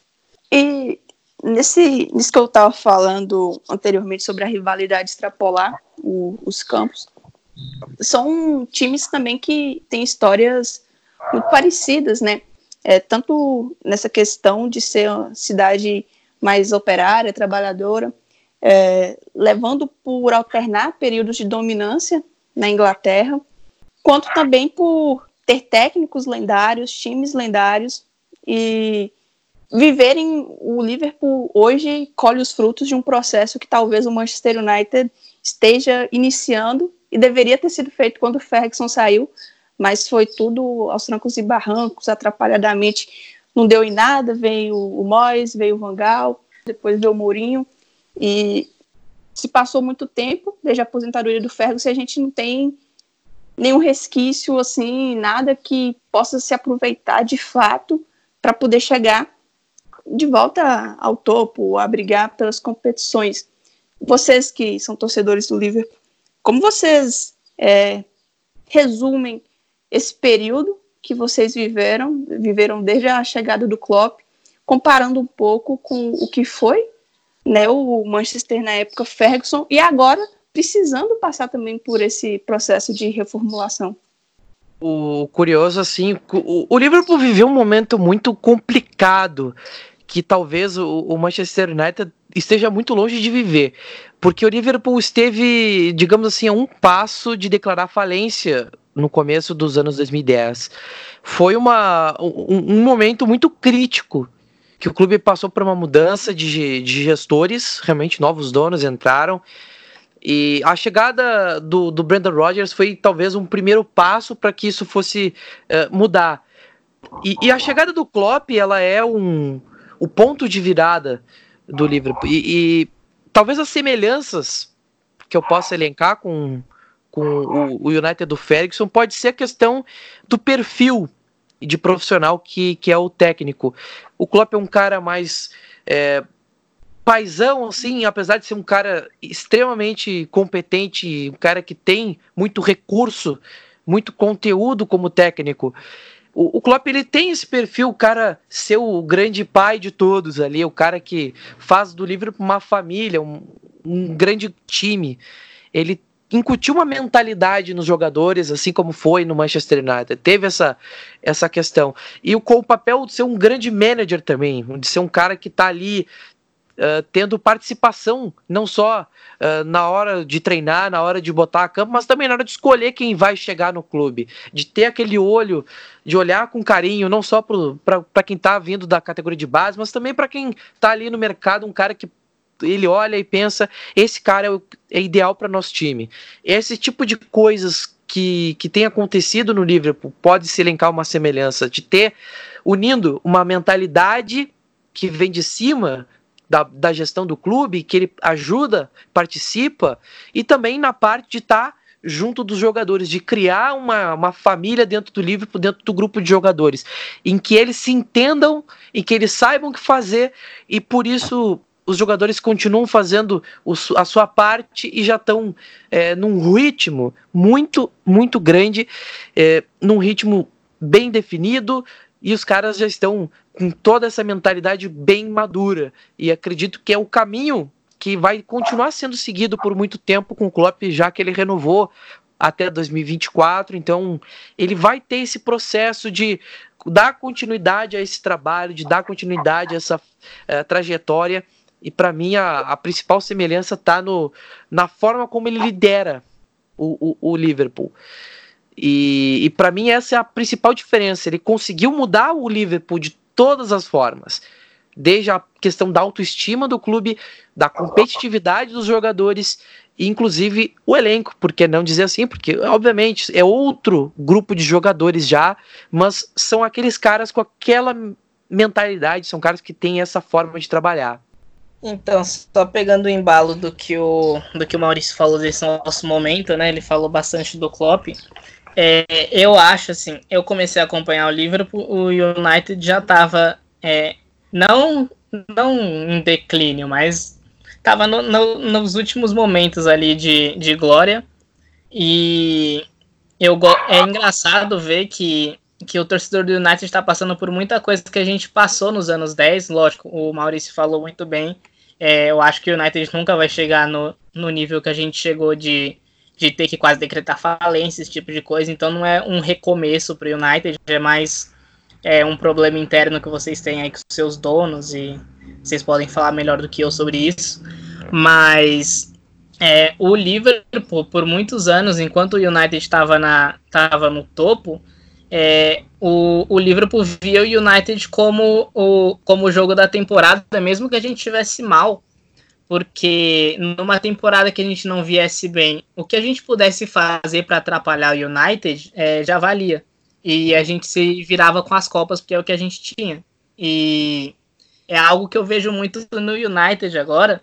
E nesse, nisso que eu estava falando anteriormente sobre a rivalidade extrapolar o, os campos, são times também que têm histórias muito parecidas, né? É, tanto nessa questão de ser uma cidade mais operária, trabalhadora, é, levando por alternar períodos de dominância na Inglaterra, quanto também por ter técnicos lendários, times lendários e viverem o Liverpool hoje colhe os frutos de um processo que talvez o Manchester United esteja iniciando e deveria ter sido feito quando o Ferguson saiu, mas foi tudo aos trancos e barrancos, atrapalhadamente, não deu em nada, veio o Moyes, veio o Van Gaal, depois veio o Mourinho, e se passou muito tempo desde a aposentadoria do Ferguson a gente não tem nenhum resquício, assim, nada que possa se aproveitar de fato para poder chegar de volta ao topo, a brigar pelas competições. Vocês que são torcedores do Liverpool, como vocês é, resumem esse período que vocês viveram, viveram desde a chegada do Klopp, comparando um pouco com o que foi né, o Manchester na época Ferguson e agora precisando passar também por esse processo de reformulação. O curioso assim, o, o Liverpool viveu um momento muito complicado que talvez o, o Manchester United esteja muito longe de viver, porque o Liverpool esteve, digamos assim, a um passo de declarar falência no começo dos anos 2010. Foi uma, um, um momento muito crítico que o clube passou por uma mudança de, de gestores, realmente novos donos entraram. E a chegada do, do Brandon Rodgers foi talvez um primeiro passo para que isso fosse uh, mudar. E, e, a chegada do Klopp, ela é um, o ponto de virada do Liverpool. E, e, talvez as semelhanças que eu possa elencar com, com o, o United do Ferguson pode ser a questão do perfil de profissional que, que é o técnico. O Klopp é um cara mais é, paisão, assim, apesar de ser um cara extremamente competente, um cara que tem muito recurso, muito conteúdo como técnico o, o Klopp ele tem esse perfil, o cara ser o grande pai de todos ali, o cara que faz do Liverpool uma família, um, um grande time. Ele incutiu uma mentalidade nos jogadores, assim como foi no Manchester United. Teve essa, essa questão. E com o papel de ser um grande manager também, de ser um cara que está ali Tendo participação, não só uh, na hora de treinar, na hora de botar a campo, mas também na hora de escolher quem vai chegar no clube, de ter aquele olho, de olhar com carinho, não só para quem está vindo da categoria de base, mas também para quem está ali no mercado, um cara que ele olha e pensa: esse cara é, o, é ideal para nosso time. Esse tipo de coisas que, que tem acontecido no Liverpool pode se elencar uma semelhança de ter unindo uma mentalidade que vem de cima da, da gestão do clube, que ele ajuda, participa, e também na parte de estar tá junto dos jogadores, de criar uma, uma família dentro do Liverpool, dentro do grupo de jogadores, em que eles se entendam, em que eles saibam o que fazer, e por isso os jogadores continuam fazendo a sua parte e já estão é, num ritmo muito, muito grande, é, num ritmo bem definido, e os caras já estão com toda essa mentalidade bem madura. E acredito que é o caminho que vai continuar sendo seguido por muito tempo com o Klopp, já que ele renovou até 2024. Então, ele vai ter esse processo de dar continuidade a esse trabalho, de dar continuidade a essa uh, trajetória. E para mim, a, a, principal semelhança está na forma como ele lidera o, o, o Liverpool. E, e para mim essa é a principal diferença. Ele conseguiu mudar o Liverpool de todas as formas. Desde a questão da autoestima do clube, da competitividade dos jogadores, e inclusive o elenco, por que não dizer assim? Porque, obviamente, é outro grupo de jogadores já, mas são aqueles caras com aquela mentalidade, são caras que têm essa forma de trabalhar. Então, só pegando o embalo do que o, do que o Maurício falou desse nosso momento, né? Ele falou bastante do Klopp. É, eu acho assim, eu comecei a acompanhar o Liverpool, o United já estava é, não não em declínio, mas estava no, no, nos últimos momentos ali de, de glória e eu é engraçado ver que que o torcedor do United está passando por muita coisa que a gente passou nos anos 10, lógico, o Maurício falou muito bem. É, eu acho que o United nunca vai chegar no, no nível que a gente chegou de de ter que quase decretar falência, esse tipo de coisa. Então não é um recomeço para o United, é mais é, um problema interno que vocês têm aí com seus donos e vocês podem falar melhor do que eu sobre isso. Mas é, o Liverpool, por muitos anos, enquanto o United estava no topo, é, o, o Liverpool via o United como o, como o jogo da temporada, mesmo que a gente tivesse mal porque numa temporada que a gente não viesse bem, o que a gente pudesse fazer para atrapalhar o United é, já valia. E a gente se virava com as Copas, porque é o que a gente tinha. E é algo que eu vejo muito no United agora,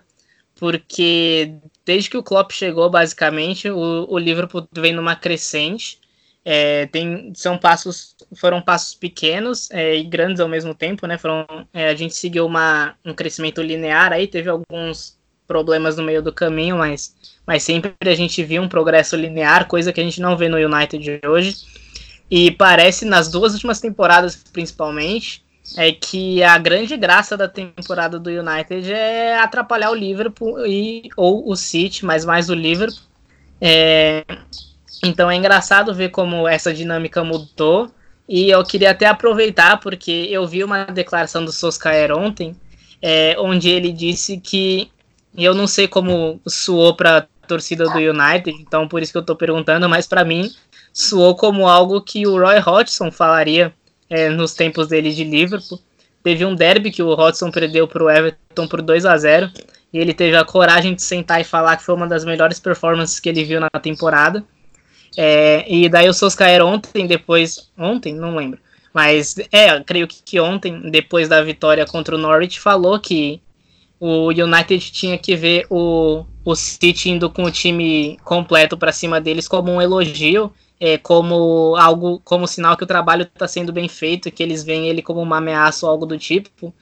porque desde que o Klopp chegou, basicamente, o, o Liverpool vem numa crescente. É, tem, são passos, foram passos pequenos é, e grandes ao mesmo tempo, né? Foram, é, a gente seguiu uma, um crescimento linear aí, teve alguns problemas no meio do caminho, mas, mas sempre a gente viu um progresso linear, coisa que a gente não vê no United hoje. E parece nas duas últimas temporadas, principalmente, é que a grande graça da temporada do United é atrapalhar o Liverpool e, ou o City, mas mais o Liverpool. É, então é engraçado ver como essa dinâmica mudou. E eu queria até aproveitar, porque eu vi uma declaração do Soscaer ontem, é, onde ele disse que. Eu não sei como soou para a torcida do United, então por isso que eu estou perguntando, mas para mim soou como algo que o Roy Hodgson falaria é, nos tempos dele de Liverpool. Teve um derby que o Hodgson perdeu para o Everton por 2 a 0 e ele teve a coragem de sentar e falar que foi uma das melhores performances que ele viu na temporada. É, e daí o Soscaer ontem, depois. Ontem? Não lembro. Mas é, creio que, que ontem, depois da vitória contra o Norwich, falou que o United tinha que ver o, o City indo com o time completo para cima deles como um elogio, é, como algo, como sinal que o trabalho está sendo bem feito, que eles veem ele como uma ameaça ou algo do tipo.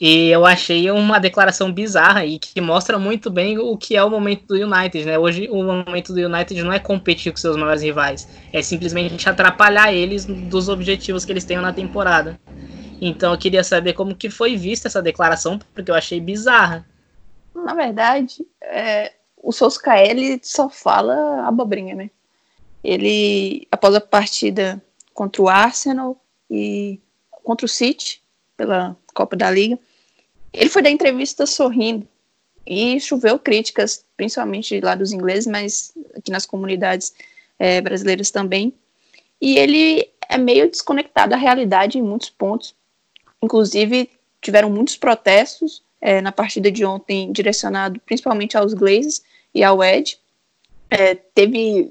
E eu achei uma declaração bizarra e que mostra muito bem o que é o momento do United, né? Hoje o momento do United não é competir com seus maiores rivais, é simplesmente atrapalhar eles dos objetivos que eles têm na temporada. Então eu queria saber como que foi vista essa declaração, porque eu achei bizarra. Na verdade, é, o Solskjaer só fala abobrinha, né? Ele, após a partida contra o Arsenal e contra o City, pela Copa da Liga, ele foi dar entrevista sorrindo e choveu críticas, principalmente lá dos ingleses, mas aqui nas comunidades é, brasileiras também. E ele é meio desconectado da realidade em muitos pontos. Inclusive, tiveram muitos protestos é, na partida de ontem, direcionado principalmente aos Glazes e ao Ed. É, teve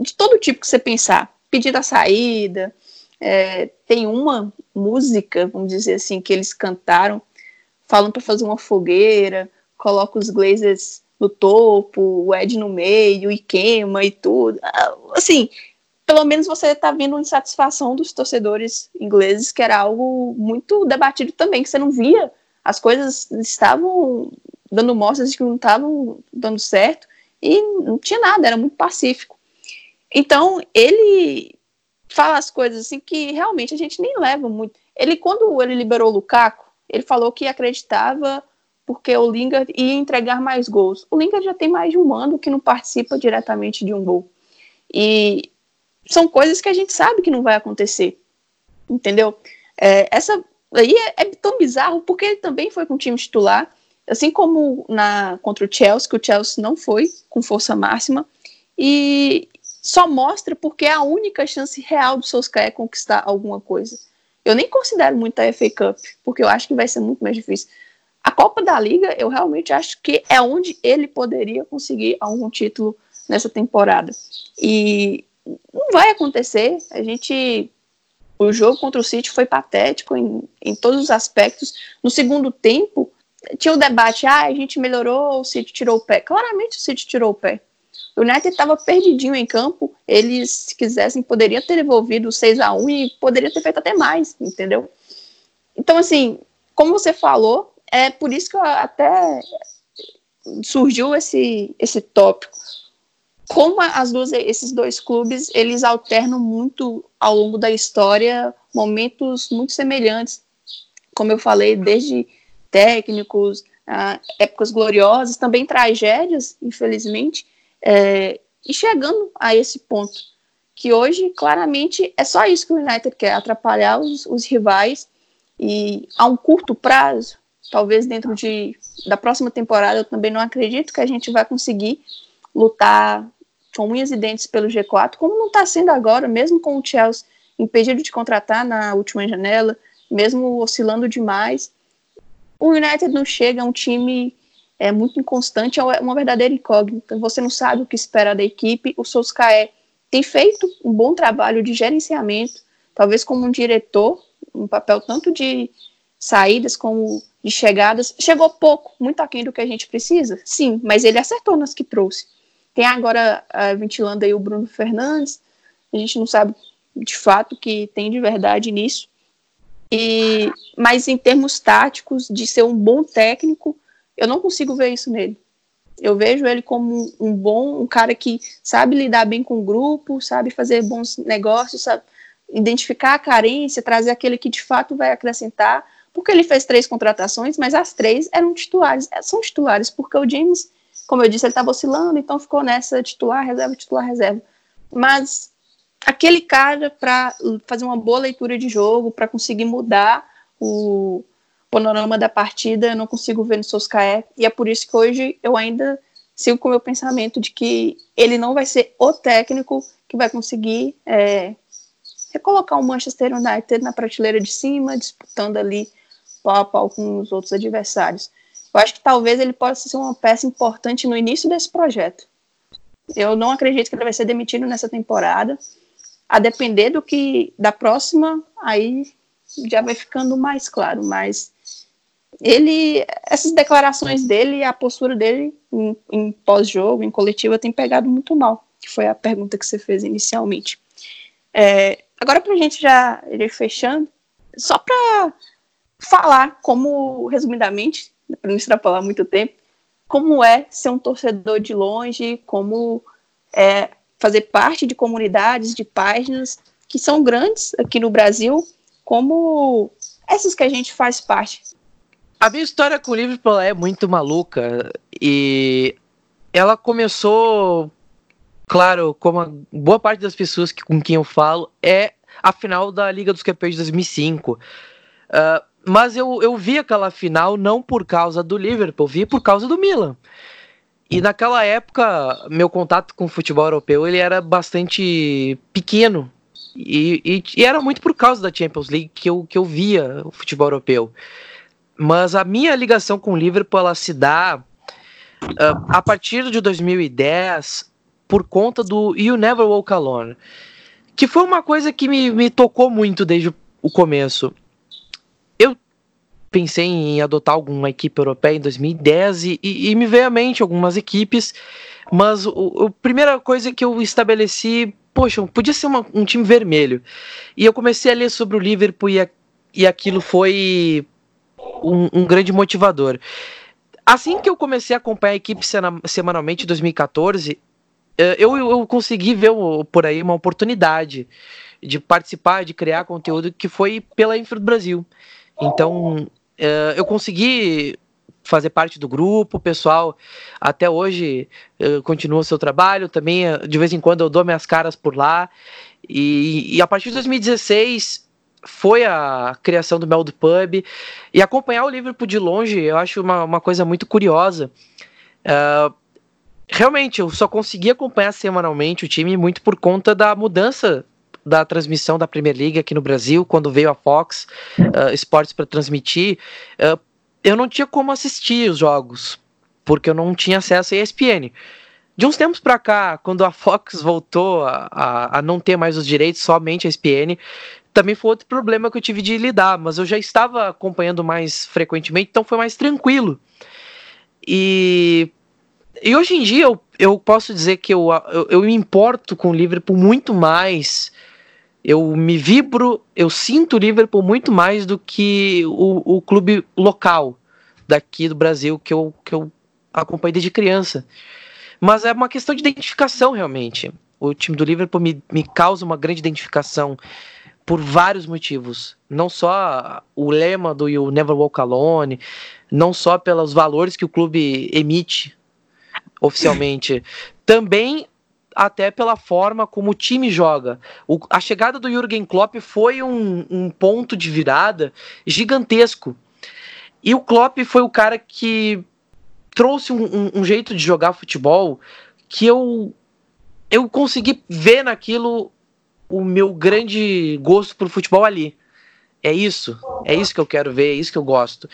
de todo tipo que você pensar, pedido a saída. É, tem uma música, vamos dizer assim, que eles cantaram, falando para fazer uma fogueira, coloca os Glazers no topo, o Ed no meio e queima e tudo. Ah, assim, pelo menos você está vendo insatisfação dos torcedores ingleses, que era algo muito debatido também, que você não via, as coisas estavam dando mostras de que não estavam dando certo e não tinha nada, era muito pacífico. Então, ele fala as coisas assim que realmente a gente nem leva muito. Ele, quando ele liberou o Lukaku, ele falou que acreditava porque o Lingard ia entregar mais gols. O Lingard já tem mais de um ano que não participa diretamente de um gol. E são coisas que a gente sabe que não vai acontecer. Entendeu? É, essa aí é, é, tão bizarro porque ele também foi com o time titular, assim como na contra o Chelsea, que o Chelsea não foi com força máxima. E só mostra porque é a única chance real do Solskjaer conquistar alguma coisa. Eu nem considero muito a FA Cup, porque eu acho que vai ser muito mais difícil. A Copa da Liga, eu realmente acho que é onde ele poderia conseguir algum título nessa temporada. E não vai acontecer. A gente. O jogo contra o City foi patético em, em todos os aspectos. No segundo tempo, tinha o debate: ah, a gente melhorou, o City tirou o pé. Claramente o City tirou o pé. O United estava perdidinho em campo. Eles, se quisessem, poderiam ter devolvido 6 a 1 e poderia ter feito até mais, entendeu? Então, assim, como você falou, é por isso que até surgiu esse, esse tópico. Como as duas, esses dois clubes, eles alternam muito ao longo da história momentos muito semelhantes. Como eu falei, desde técnicos, ah, épocas gloriosas, também tragédias, infelizmente, é, e chegando a esse ponto, que hoje, claramente, é só isso que o United quer, atrapalhar os, os rivais, e a um curto prazo, talvez dentro de, da próxima temporada, eu também não acredito que a gente vai conseguir lutar com unhas e dentes pelo G4, como não está sendo agora, mesmo com o Chelsea impedido de contratar na última janela, mesmo oscilando demais. O United não chega, é um time é muito inconstante, é uma verdadeira incógnita. Você não sabe o que espera da equipe. O Solskjaer tem feito um bom trabalho de gerenciamento, talvez como um diretor, um papel tanto de saídas como de chegadas. Chegou pouco, muito aquém do que a gente precisa, sim, mas ele acertou nas que trouxe. Tem agora uh, ventilando aí o Bruno Fernandes, a gente não sabe de fato que tem de verdade nisso. E, mas em termos táticos, de ser um bom técnico, eu não consigo ver isso nele. Eu vejo ele como um, bom, um cara que sabe lidar bem com o grupo, sabe fazer bons negócios, sabe identificar a carência, trazer aquele que de fato vai acrescentar, porque ele fez três contratações, mas as três eram titulares, é, são titulares, porque o James, como eu disse, ele estava oscilando, então ficou nessa titular, reserva, titular, reserva. Mas aquele cara para fazer uma boa leitura de jogo, para conseguir mudar o, panorama da partida, eu não consigo ver no Solskjaer, e é por isso que hoje eu ainda sigo com o meu pensamento de que ele não vai ser o técnico que vai conseguir é, recolocar o Manchester United na prateleira de cima, disputando ali pau a pau com os outros adversários. Eu acho que talvez ele possa ser uma peça importante no início desse projeto. Eu não acredito que ele vai ser demitido nessa temporada. A depender do que da próxima, aí já vai ficando mais claro, mas ele, essas declarações dele, a postura dele em, em pós-jogo, em coletiva, tem pegado muito mal, que foi a pergunta que você fez inicialmente. É, agora, para a gente já ir fechando, só para falar como, resumidamente, para não extrapolar muito tempo, como é ser um torcedor de longe, como é fazer parte de comunidades, de páginas que são grandes aqui no Brasil, como essas que a gente faz parte. A minha história com o Liverpool é muito maluca e ela começou, claro, como boa parte das pessoas que, com quem eu falo, é a final da Liga dos Campeões de 2005. Uh, mas eu, eu vi aquela final não por causa do Liverpool, vi por causa do Milan. E naquela época, meu contato com o futebol europeu ele era bastante pequeno. E, e, e, era muito por causa da Champions League que eu, que eu via o futebol europeu. Mas a minha ligação com o Liverpool ela se dá uh, a partir de 2010 por conta do You Never Walk Alone, que foi uma coisa que me, me tocou muito desde o começo pensei em adotar alguma equipe europeia em 2010 e, e, e me veio à mente algumas equipes, mas o, a primeira coisa que eu estabeleci, poxa, podia ser uma, um time vermelho. E eu comecei a ler sobre o Liverpool e, a, e aquilo foi um, um grande motivador. Assim que eu comecei a acompanhar a equipe semanalmente em 2014, eh, eu, eu consegui ver por aí uma oportunidade de participar, de criar conteúdo que foi pela Infra do Brasil. Então, uh, eu consegui fazer parte do grupo, o pessoal até hoje uh, continua o seu trabalho, também de vez em quando eu dou minhas caras por lá, e, e a partir de 2016 foi a criação do Mel do Pub, e acompanhar o Liverpool de longe eu acho uma, uma coisa muito curiosa, uh, realmente eu só consegui acompanhar semanalmente o time muito por conta da mudança da transmissão da Premier League aqui no Brasil, quando veio a Fox uh, Sports para transmitir, uh, eu não tinha como assistir os jogos, porque eu não tinha acesso a ESPN. De uns tempos para cá, quando a Fox voltou a, a, a, não ter mais os direitos, somente a ESPN, também foi outro problema que eu tive de lidar, mas eu já estava acompanhando mais frequentemente, então foi mais tranquilo. E, e hoje em dia eu, eu posso dizer que eu, eu, eu me importo com o Liverpool muito mais eu me vibro, eu sinto o Liverpool muito mais do que o, o clube local daqui do Brasil que eu, que eu acompanhei desde criança. Mas é uma questão de identificação, realmente. O time do Liverpool me, me causa uma grande identificação por vários motivos. Não só o lema do You Never Walk Alone, não só pelos valores que o clube emite oficialmente, também até pela forma como o time joga. O, a chegada do Jürgen Klopp foi um, um ponto de virada gigantesco. E o Klopp foi o cara que trouxe um, um, um, jeito de jogar futebol que eu eu consegui ver naquilo o meu grande gosto por futebol ali. É isso, é isso que eu quero ver, é isso que eu gosto.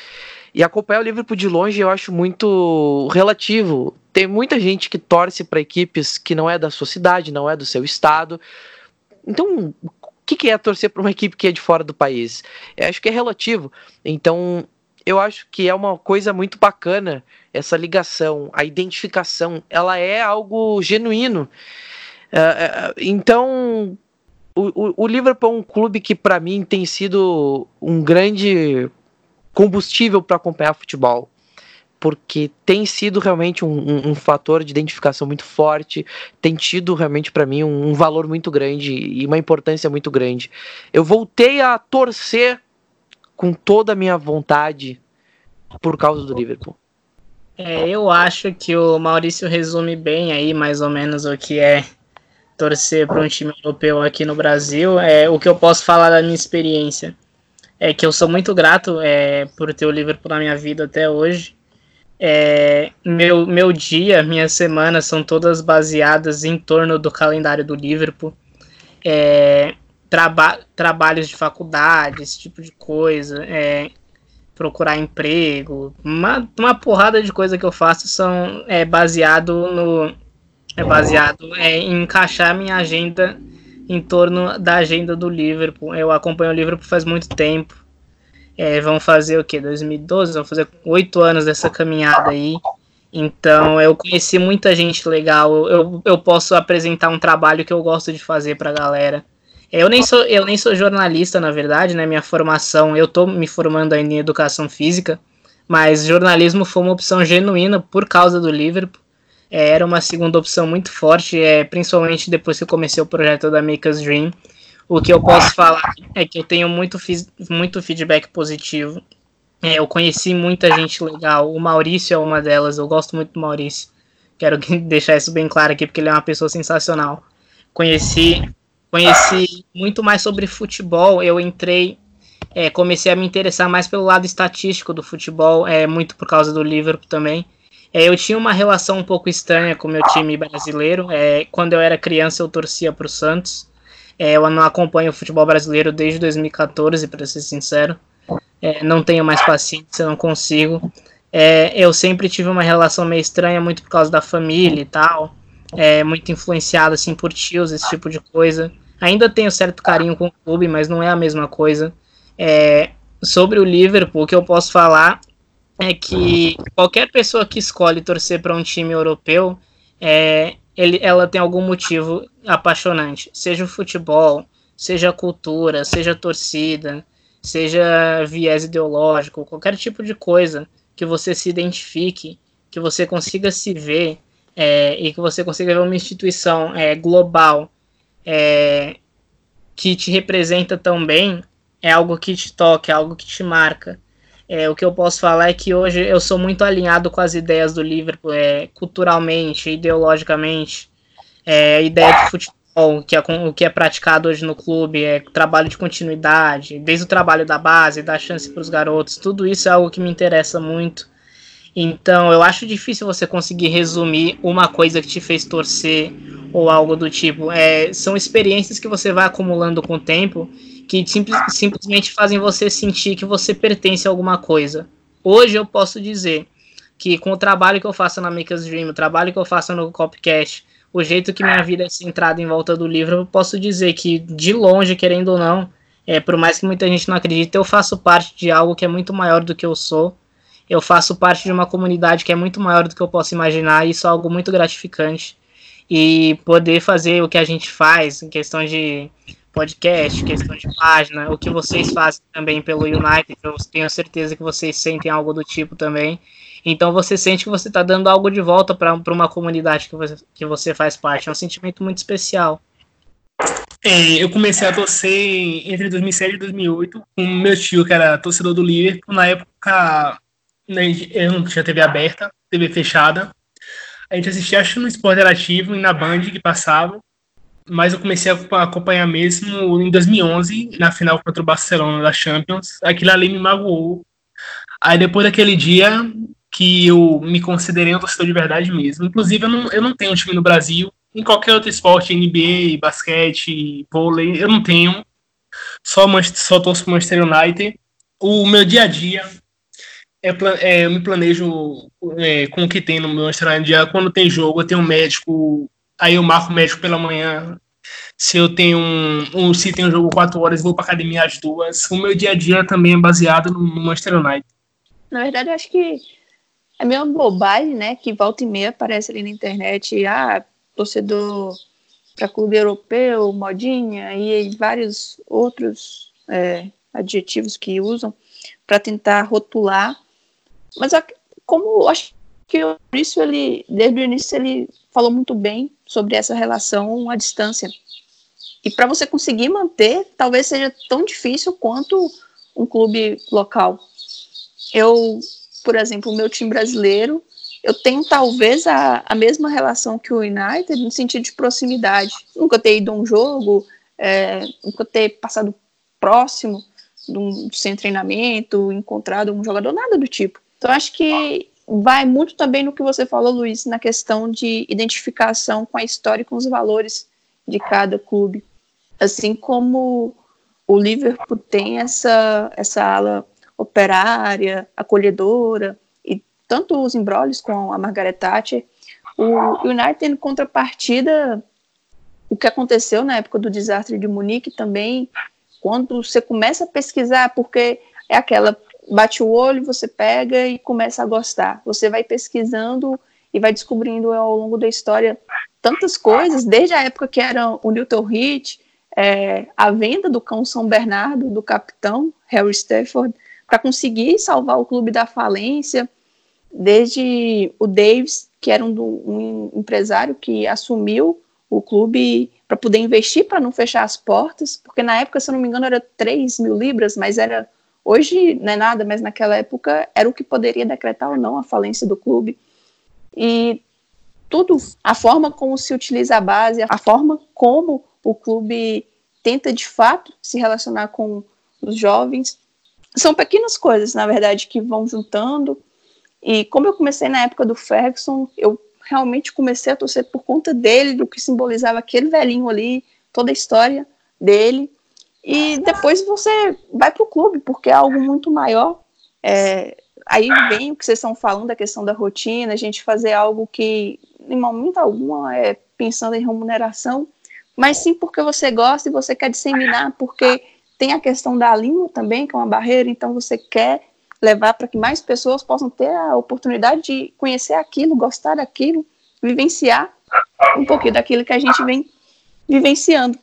E acompanhar o Liverpool de longe eu acho muito relativo. Tem muita gente que torce para equipes que não é da sua cidade, não é do seu estado. Então, o que é torcer para uma equipe que é de fora do país? Eu acho que é relativo. Então, eu acho que é uma coisa muito bacana essa ligação, a identificação, ela é algo genuíno. Uh, então, o, o, Liverpool é um clube que para mim tem sido um grande combustível para acompanhar futebol. Porque tem sido realmente um, um, um, fator de identificação muito forte, tem tido realmente para mim um, um valor muito grande e uma importância muito grande. Eu voltei a torcer com toda a minha vontade por causa do Liverpool. É, eu acho que o Maurício resume bem aí mais ou menos o que é torcer para um time europeu aqui no Brasil. É o que eu posso falar da minha experiência é que eu sou muito grato é, por ter o Liverpool na minha vida até hoje. É, meu, meu dia, minhas semanas são todas baseadas em torno do calendário do Liverpool. É, traba trabalhos de faculdade, esse tipo de coisa, é, procurar emprego, uma, uma porrada de coisa que eu faço são é, baseado no é baseado é, em encaixar minha agenda em torno da agenda do Liverpool. Eu acompanho o Liverpool faz muito tempo. É, vão fazer o que? 2012? Vão fazer oito anos dessa caminhada aí. Então eu conheci muita gente legal. Eu, eu posso apresentar um trabalho que eu gosto de fazer para a galera. Eu nem, sou, eu nem sou jornalista, na verdade, né? Minha formação, eu tô me formando ainda em educação física, mas jornalismo foi uma opção genuína por causa do Liverpool é, era uma segunda opção muito forte, é, principalmente depois que eu comecei o projeto da Make Dream. O que eu posso falar é que eu tenho muito, muito feedback positivo. É, eu conheci muita gente legal. O Maurício é uma delas, eu gosto muito do Maurício. Quero deixar isso bem claro aqui, porque ele é uma pessoa sensacional. Conheci, conheci muito mais sobre futebol. Eu entrei, é, comecei a me interessar mais pelo lado estatístico do futebol, é, muito por causa do Liverpool também. É, eu tinha uma relação um pouco estranha com o meu time brasileiro. É, quando eu era criança, eu torcia para o Santos. É, eu não acompanho o futebol brasileiro desde 2014, para ser sincero. É, não tenho mais paciência, não consigo. É, eu sempre tive uma relação meio estranha, muito por causa da família e tal. É, muito influenciado assim, por tios, esse tipo de coisa. Ainda tenho certo carinho com o clube, mas não é a mesma coisa. Sobre o Liverpool, o que eu posso falar é que qualquer pessoa que escolhe torcer para um time europeu, é, ele, ela tem algum motivo apaixonante. Seja o futebol, seja a cultura, seja a torcida, seja viés ideológico, qualquer tipo de coisa que você se identifique, que você consiga se ver é, e que você consiga ver uma instituição é, global é, que te representa tão bem, é algo que te toca, é algo que te marca. É, o que eu posso falar é que hoje eu sou muito alinhado com as ideias do Liverpool, é, culturalmente, ideologicamente. É, a ideia de futebol, que é, o que é praticado hoje no clube, é trabalho de continuidade, desde o trabalho da base, dar chance para os garotos, tudo isso é algo que me interessa muito. Então, eu acho difícil você conseguir resumir uma coisa que te fez torcer ou algo do tipo. É, são experiências que você vai acumulando com o tempo que simples, simplesmente fazem você sentir que você pertence a alguma coisa. Hoje eu posso dizer que com o trabalho que eu faço na Makers Dream, o trabalho que eu faço no Copcast, o jeito que minha vida é centrada em volta do livro, eu posso dizer que de longe, querendo ou não, é, por mais que muita gente não acredite, eu faço parte de algo que é muito maior do que eu sou. Eu faço parte de uma comunidade que é muito maior do que eu posso imaginar, e isso é algo muito gratificante. E poder fazer o que a gente faz, em questão de podcast, questão de página, o que vocês fazem também pelo United, eu tenho certeza que vocês sentem algo do tipo também. Então você sente que você está dando algo de volta para uma comunidade que você, que você faz parte. É um sentimento muito especial. É, eu comecei a torcer entre 2007 e 2008 com meu tio, que era torcedor do Liverpool. Na época, né, eu não tinha TV aberta, TV fechada. A gente assistia, acho, no Esporte Interativo e na Band que passava mas eu comecei a acompanhar mesmo em 2011, na final contra o Barcelona da Champions. Aquilo ali me magoou. Aí depois daquele dia que eu me considerei um torcedor de verdade mesmo. Inclusive, eu não, eu não tenho um time no Brasil. Em qualquer outro esporte, NBA, basquete, vôlei, eu não tenho. Só, só torço pro Manchester United. O meu dia a dia é, é, eu me planejo é, com o que tem no meu United. Quando tem jogo, eu tenho um médico aí eu marco o médico pela manhã. Se eu tenho um, um se tem um jogo quatro horas, vou para academia às duas. O meu dia a dia também é baseado no, no Manchester United. Na verdade, eu acho que é meio bobagem, né? Que volta e meia aparece ali na internet, ah, torcedor para clube europeu, modinha, e vários outros é, adjetivos que usam para tentar rotular. Mas como acho que o Maurício, ele, desde o início, ele falou muito bem sobre essa relação à distância. E para você conseguir manter, talvez seja tão difícil quanto um clube local. Eu, por exemplo, o meu time brasileiro, eu tenho talvez a, a mesma relação que o United no sentido de proximidade. Nunca ter ido a um jogo, é, nunca ter passado próximo de um, sem treinamento, encontrado um jogador, nada do tipo. Então, acho que vai muito também no que você falou, Luiz, na questão de identificação com a história e com os valores de cada clube. Assim como o Liverpool tem essa, essa ala operária, acolhedora, e tanto os embrólios com a Margaret Thatcher, o United, em contrapartida, o que aconteceu na época do desastre de Munique também, quando você começa a pesquisar, porque é aquela bate o olho, você pega e começa a gostar. Você vai pesquisando e vai descobrindo ao longo da história tantas coisas, desde a época que era o Newton Heath, é, a venda do cão São Bernardo, do capitão Harry Stafford, para conseguir salvar o clube da falência, desde o Davis, que era um, um empresário que assumiu o clube para poder investir, para não fechar as portas, porque na época, se eu não me engano, era 3 mil libras, mas era Hoje não é nada, mas naquela época era o que poderia decretar ou não a falência do clube. E tudo, a forma como se utiliza a base, a forma como o clube tenta de fato se relacionar com os jovens. São pequenas coisas, na verdade, que vão juntando. E como eu comecei na época do Ferguson, eu realmente comecei a torcer por conta dele, do que simbolizava aquele velhinho ali, toda a história dele. E depois você vai para o clube, porque é algo muito maior. É, aí vem o que vocês estão falando, da questão da rotina, a gente fazer algo que, em momento algum, é pensando em remuneração, mas sim porque você gosta e você quer disseminar, porque tem a questão da língua também, que é uma barreira, então você quer levar para que mais pessoas possam ter a oportunidade de conhecer aquilo, gostar daquilo, vivenciar um pouquinho daquilo que a gente vem vivenciando.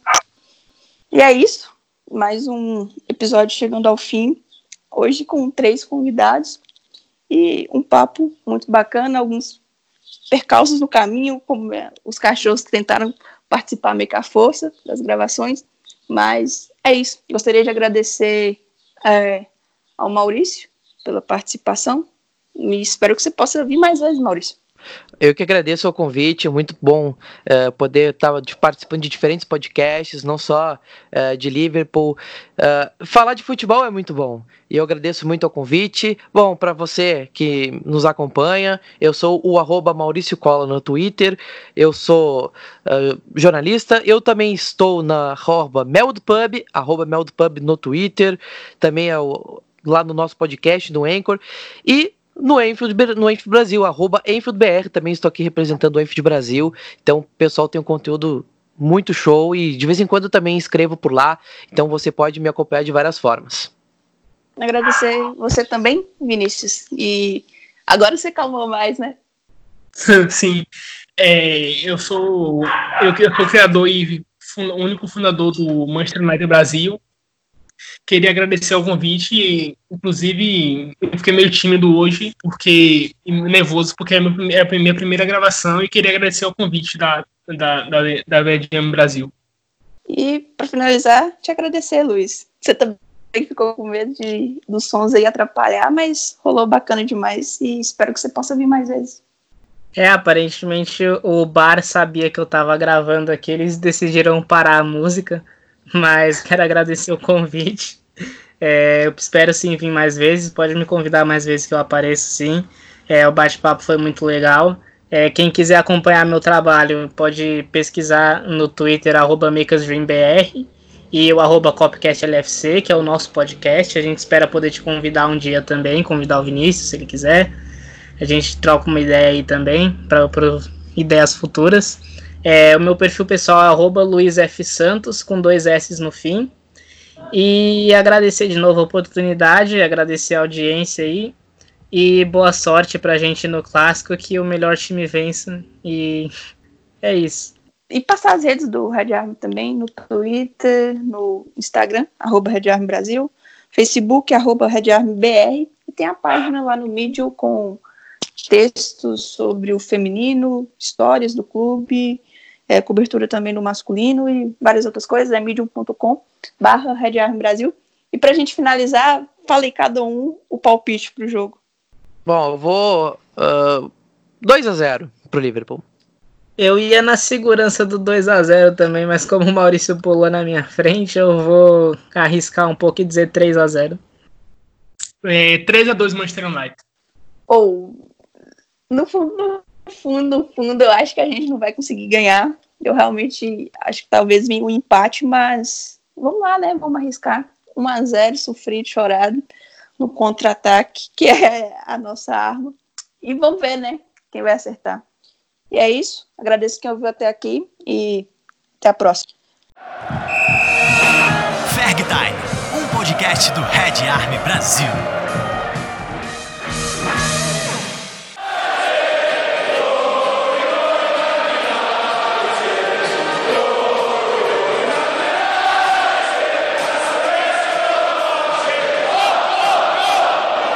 E é isso, mais um episódio chegando ao fim, hoje com três convidados e um papo muito bacana, alguns percalços no caminho, como é, os cachorros que tentaram participar meio com a força das gravações, mas é isso. Gostaria de agradecer é, ao Maurício pela participação e espero que você possa vir mais vezes, Maurício. Eu que agradeço o convite, muito bom uh, poder estar participando de diferentes podcasts, não só uh, de Liverpool. Uh, falar de futebol é muito bom e eu agradeço muito o convite. Bom, para você que nos acompanha, eu sou o arroba Maurício Cola no Twitter, eu sou jornalista, eu também estou na arroba Meldpub, arroba Meldpub no Twitter, também é o, lá no nosso podcast, no Anchor, e no Enfield, no Enfield Brasil, arroba EnfieldBR, também estou aqui representando o Enfield Brasil, então o pessoal tem um conteúdo muito show e de vez em quando também escrevo por lá, então você pode me acompanhar de várias formas. Agradecer você também, Vinícius, e agora você calmou mais, né? Sim, é, eu sou eu, eu sou criador e único fundador do Manchester United Brasil, Queria agradecer o convite, inclusive eu fiquei meio tímido hoje, porque nervoso, porque é a minha primeira gravação e queria agradecer o convite da, da, da, da VDM Brasil. E para finalizar, te agradecer, Luiz. Você também ficou com medo de, dos sons aí atrapalhar, mas rolou bacana demais e espero que você possa vir mais vezes. É, aparentemente o bar sabia que eu tava gravando aqui, eles decidiram parar a música mas quero agradecer o convite. É, eu espero sim vir mais vezes, pode me convidar mais vezes que eu apareço sim. É, o bate-papo foi muito legal. É, quem quiser acompanhar meu trabalho pode pesquisar no Twitter, MakersDreamBR e o arroba CopcastLFC, que é o nosso podcast. A gente espera poder te convidar um dia também, convidar o Vinícius, se ele quiser. A gente troca uma ideia aí também, para ideias futuras. É, o meu perfil pessoal é arroba luizfsantos, com dois S no fim. E agradecer de novo a oportunidade, agradecer a audiência aí. E boa sorte pra gente no clássico, que o melhor time vença. E é isso. E passar as redes do Red Army também, no Twitter, no Instagram, arroba Red Army Brasil, Facebook, arroba Red Army BR, e tem a página lá no Medium com textos sobre o feminino, histórias do clube, é, cobertura também no masculino e várias outras coisas, é medium.com barra Red Brasil. E para a gente finalizar, falei cada um o palpite para o jogo. Bom, eu vou uh, 2 a 0 pro Liverpool. Eu ia na segurança do 2 a 0 também, mas como o Maurício pulou na minha frente, eu vou arriscar um pouco e dizer 3 a 0 é, 3 a 2 Manchester United. Ou, no fundo, fundo, fundo, eu acho que a gente não vai conseguir ganhar. Eu realmente acho que talvez venha um empate, mas vamos lá, né? Vamos arriscar. 1 a 0 sofrido, chorado no contra-ataque, que é a nossa arma. E vamos ver, né? Quem vai acertar. E é isso. Agradeço quem ouviu até aqui e até a próxima. Ferg Time, um podcast do Red Army Brasil.